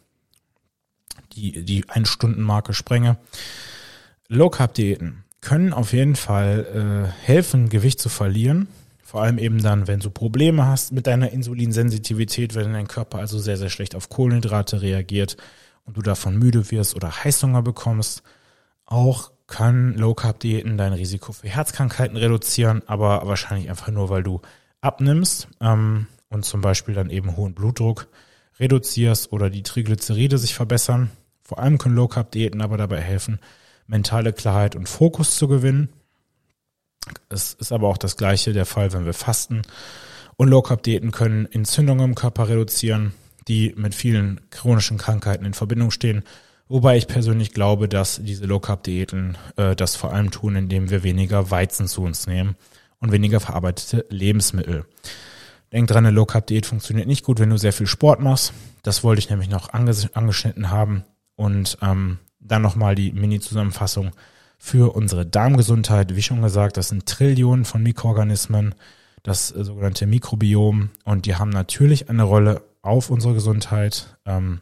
die, die Ein-Stunden-Marke sprenge. Low Carb Diäten können auf jeden Fall äh, helfen, Gewicht zu verlieren. Vor allem eben dann, wenn du Probleme hast mit deiner Insulinsensitivität, wenn dein Körper also sehr, sehr schlecht auf Kohlenhydrate reagiert und du davon müde wirst oder Heißhunger bekommst. Auch können Low Carb Diäten dein Risiko für Herzkrankheiten reduzieren, aber wahrscheinlich einfach nur, weil du abnimmst ähm, und zum Beispiel dann eben hohen Blutdruck reduzierst oder die Triglyceride sich verbessern. Vor allem können Low Carb Diäten aber dabei helfen, mentale Klarheit und Fokus zu gewinnen Es ist aber auch das gleiche der Fall, wenn wir fasten. Und Low Carb Diäten können Entzündungen im Körper reduzieren, die mit vielen chronischen Krankheiten in Verbindung stehen. Wobei ich persönlich glaube, dass diese Low Carb Diäten äh, das vor allem tun, indem wir weniger Weizen zu uns nehmen und weniger verarbeitete Lebensmittel. Denk dran, eine Low Carb Diät funktioniert nicht gut, wenn du sehr viel Sport machst. Das wollte ich nämlich noch anges angeschnitten haben und ähm, dann nochmal die Mini-Zusammenfassung für unsere Darmgesundheit. Wie schon gesagt, das sind Trillionen von Mikroorganismen, das sogenannte Mikrobiom und die haben natürlich eine Rolle auf unsere Gesundheit. Ähm,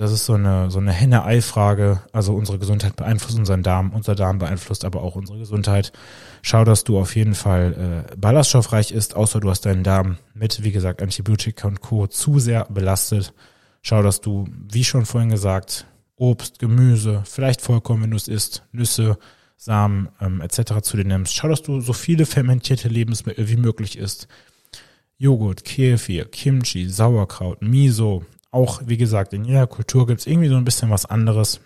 das ist so eine, so eine Henne-Ei-Frage. Also unsere Gesundheit beeinflusst unseren Darm, unser Darm beeinflusst aber auch unsere Gesundheit. Schau, dass du auf jeden Fall äh, ballaststoffreich isst, außer du hast deinen Darm mit, wie gesagt, Antibiotika und Co. zu sehr belastet. Schau, dass du, wie schon vorhin gesagt, Obst, Gemüse, vielleicht Vollkorn, wenn du es isst, Nüsse, Samen ähm, etc. zu dir nimmst. Schau, dass du so viele fermentierte Lebensmittel wie möglich isst. Joghurt, Kefir, Kimchi, Sauerkraut, Miso, auch, wie gesagt, in jeder Kultur gibt es irgendwie so ein bisschen was anderes.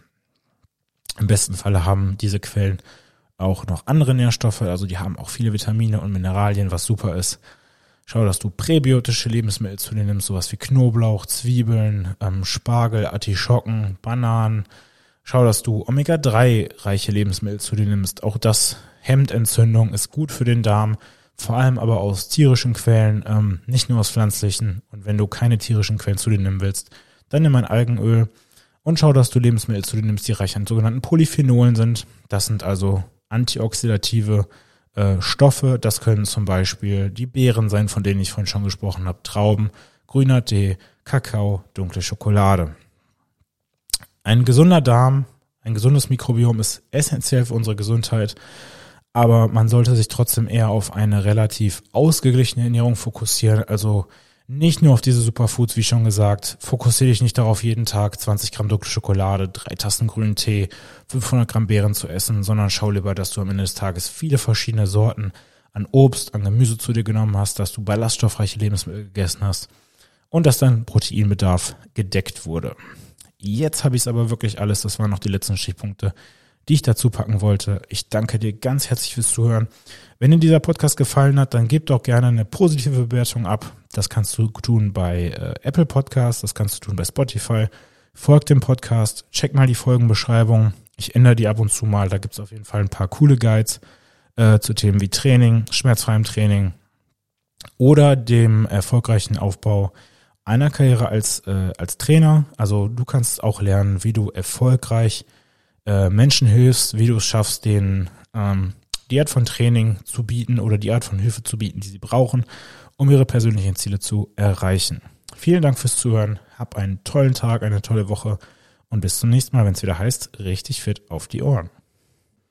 Im besten Falle haben diese Quellen auch noch andere Nährstoffe, also die haben auch viele Vitamine und Mineralien, was super ist. Schau, dass du präbiotische Lebensmittel zu dir nimmst, sowas wie Knoblauch, Zwiebeln, ähm, Spargel, Artischocken, Bananen. Schau, dass du Omega-3-reiche Lebensmittel zu dir nimmst. Auch das hemmt Entzündung, ist gut für den Darm, vor allem aber aus tierischen Quellen, ähm, nicht nur aus pflanzlichen. Und wenn du keine tierischen Quellen zu dir nehmen willst, dann nimm ein Algenöl und schau, dass du Lebensmittel zu dir nimmst, die reich an sogenannten Polyphenolen sind. Das sind also antioxidative äh, Stoffe. Das können zum Beispiel die Beeren sein, von denen ich vorhin schon gesprochen habe, Trauben, grüner Tee, Kakao, dunkle Schokolade. Ein gesunder Darm, ein gesundes Mikrobiom ist essentiell für unsere Gesundheit aber man sollte sich trotzdem eher auf eine relativ ausgeglichene Ernährung fokussieren. Also nicht nur auf diese Superfoods, wie schon gesagt. Fokussiere dich nicht darauf, jeden Tag 20 Gramm dunkle Schokolade, drei Tassen grünen Tee, 500 Gramm Beeren zu essen, sondern schau lieber, dass du am Ende des Tages viele verschiedene Sorten an Obst, an Gemüse zu dir genommen hast, dass du ballaststoffreiche Lebensmittel gegessen hast und dass dein Proteinbedarf gedeckt wurde. Jetzt habe ich es aber wirklich alles, das waren noch die letzten Stichpunkte die ich dazu packen wollte. Ich danke dir ganz herzlich fürs Zuhören. Wenn dir dieser Podcast gefallen hat, dann gib doch gerne eine positive Bewertung ab. Das kannst du tun bei äh, Apple Podcasts, das kannst du tun bei Spotify. Folg dem Podcast, check mal die Folgenbeschreibung. Ich ändere die ab und zu mal. Da gibt's auf jeden Fall ein paar coole Guides äh, zu Themen wie Training, schmerzfreiem Training oder dem erfolgreichen Aufbau einer Karriere als, äh, als Trainer. Also du kannst auch lernen, wie du erfolgreich äh, Menschen hilfst, wie du es schaffst, den ähm, die Art von Training zu bieten oder die Art von Hilfe zu bieten, die sie brauchen, um ihre persönlichen Ziele zu erreichen. Vielen Dank fürs Zuhören, hab einen tollen Tag, eine tolle Woche und bis zum nächsten Mal, wenn es wieder heißt, richtig fit auf die Ohren.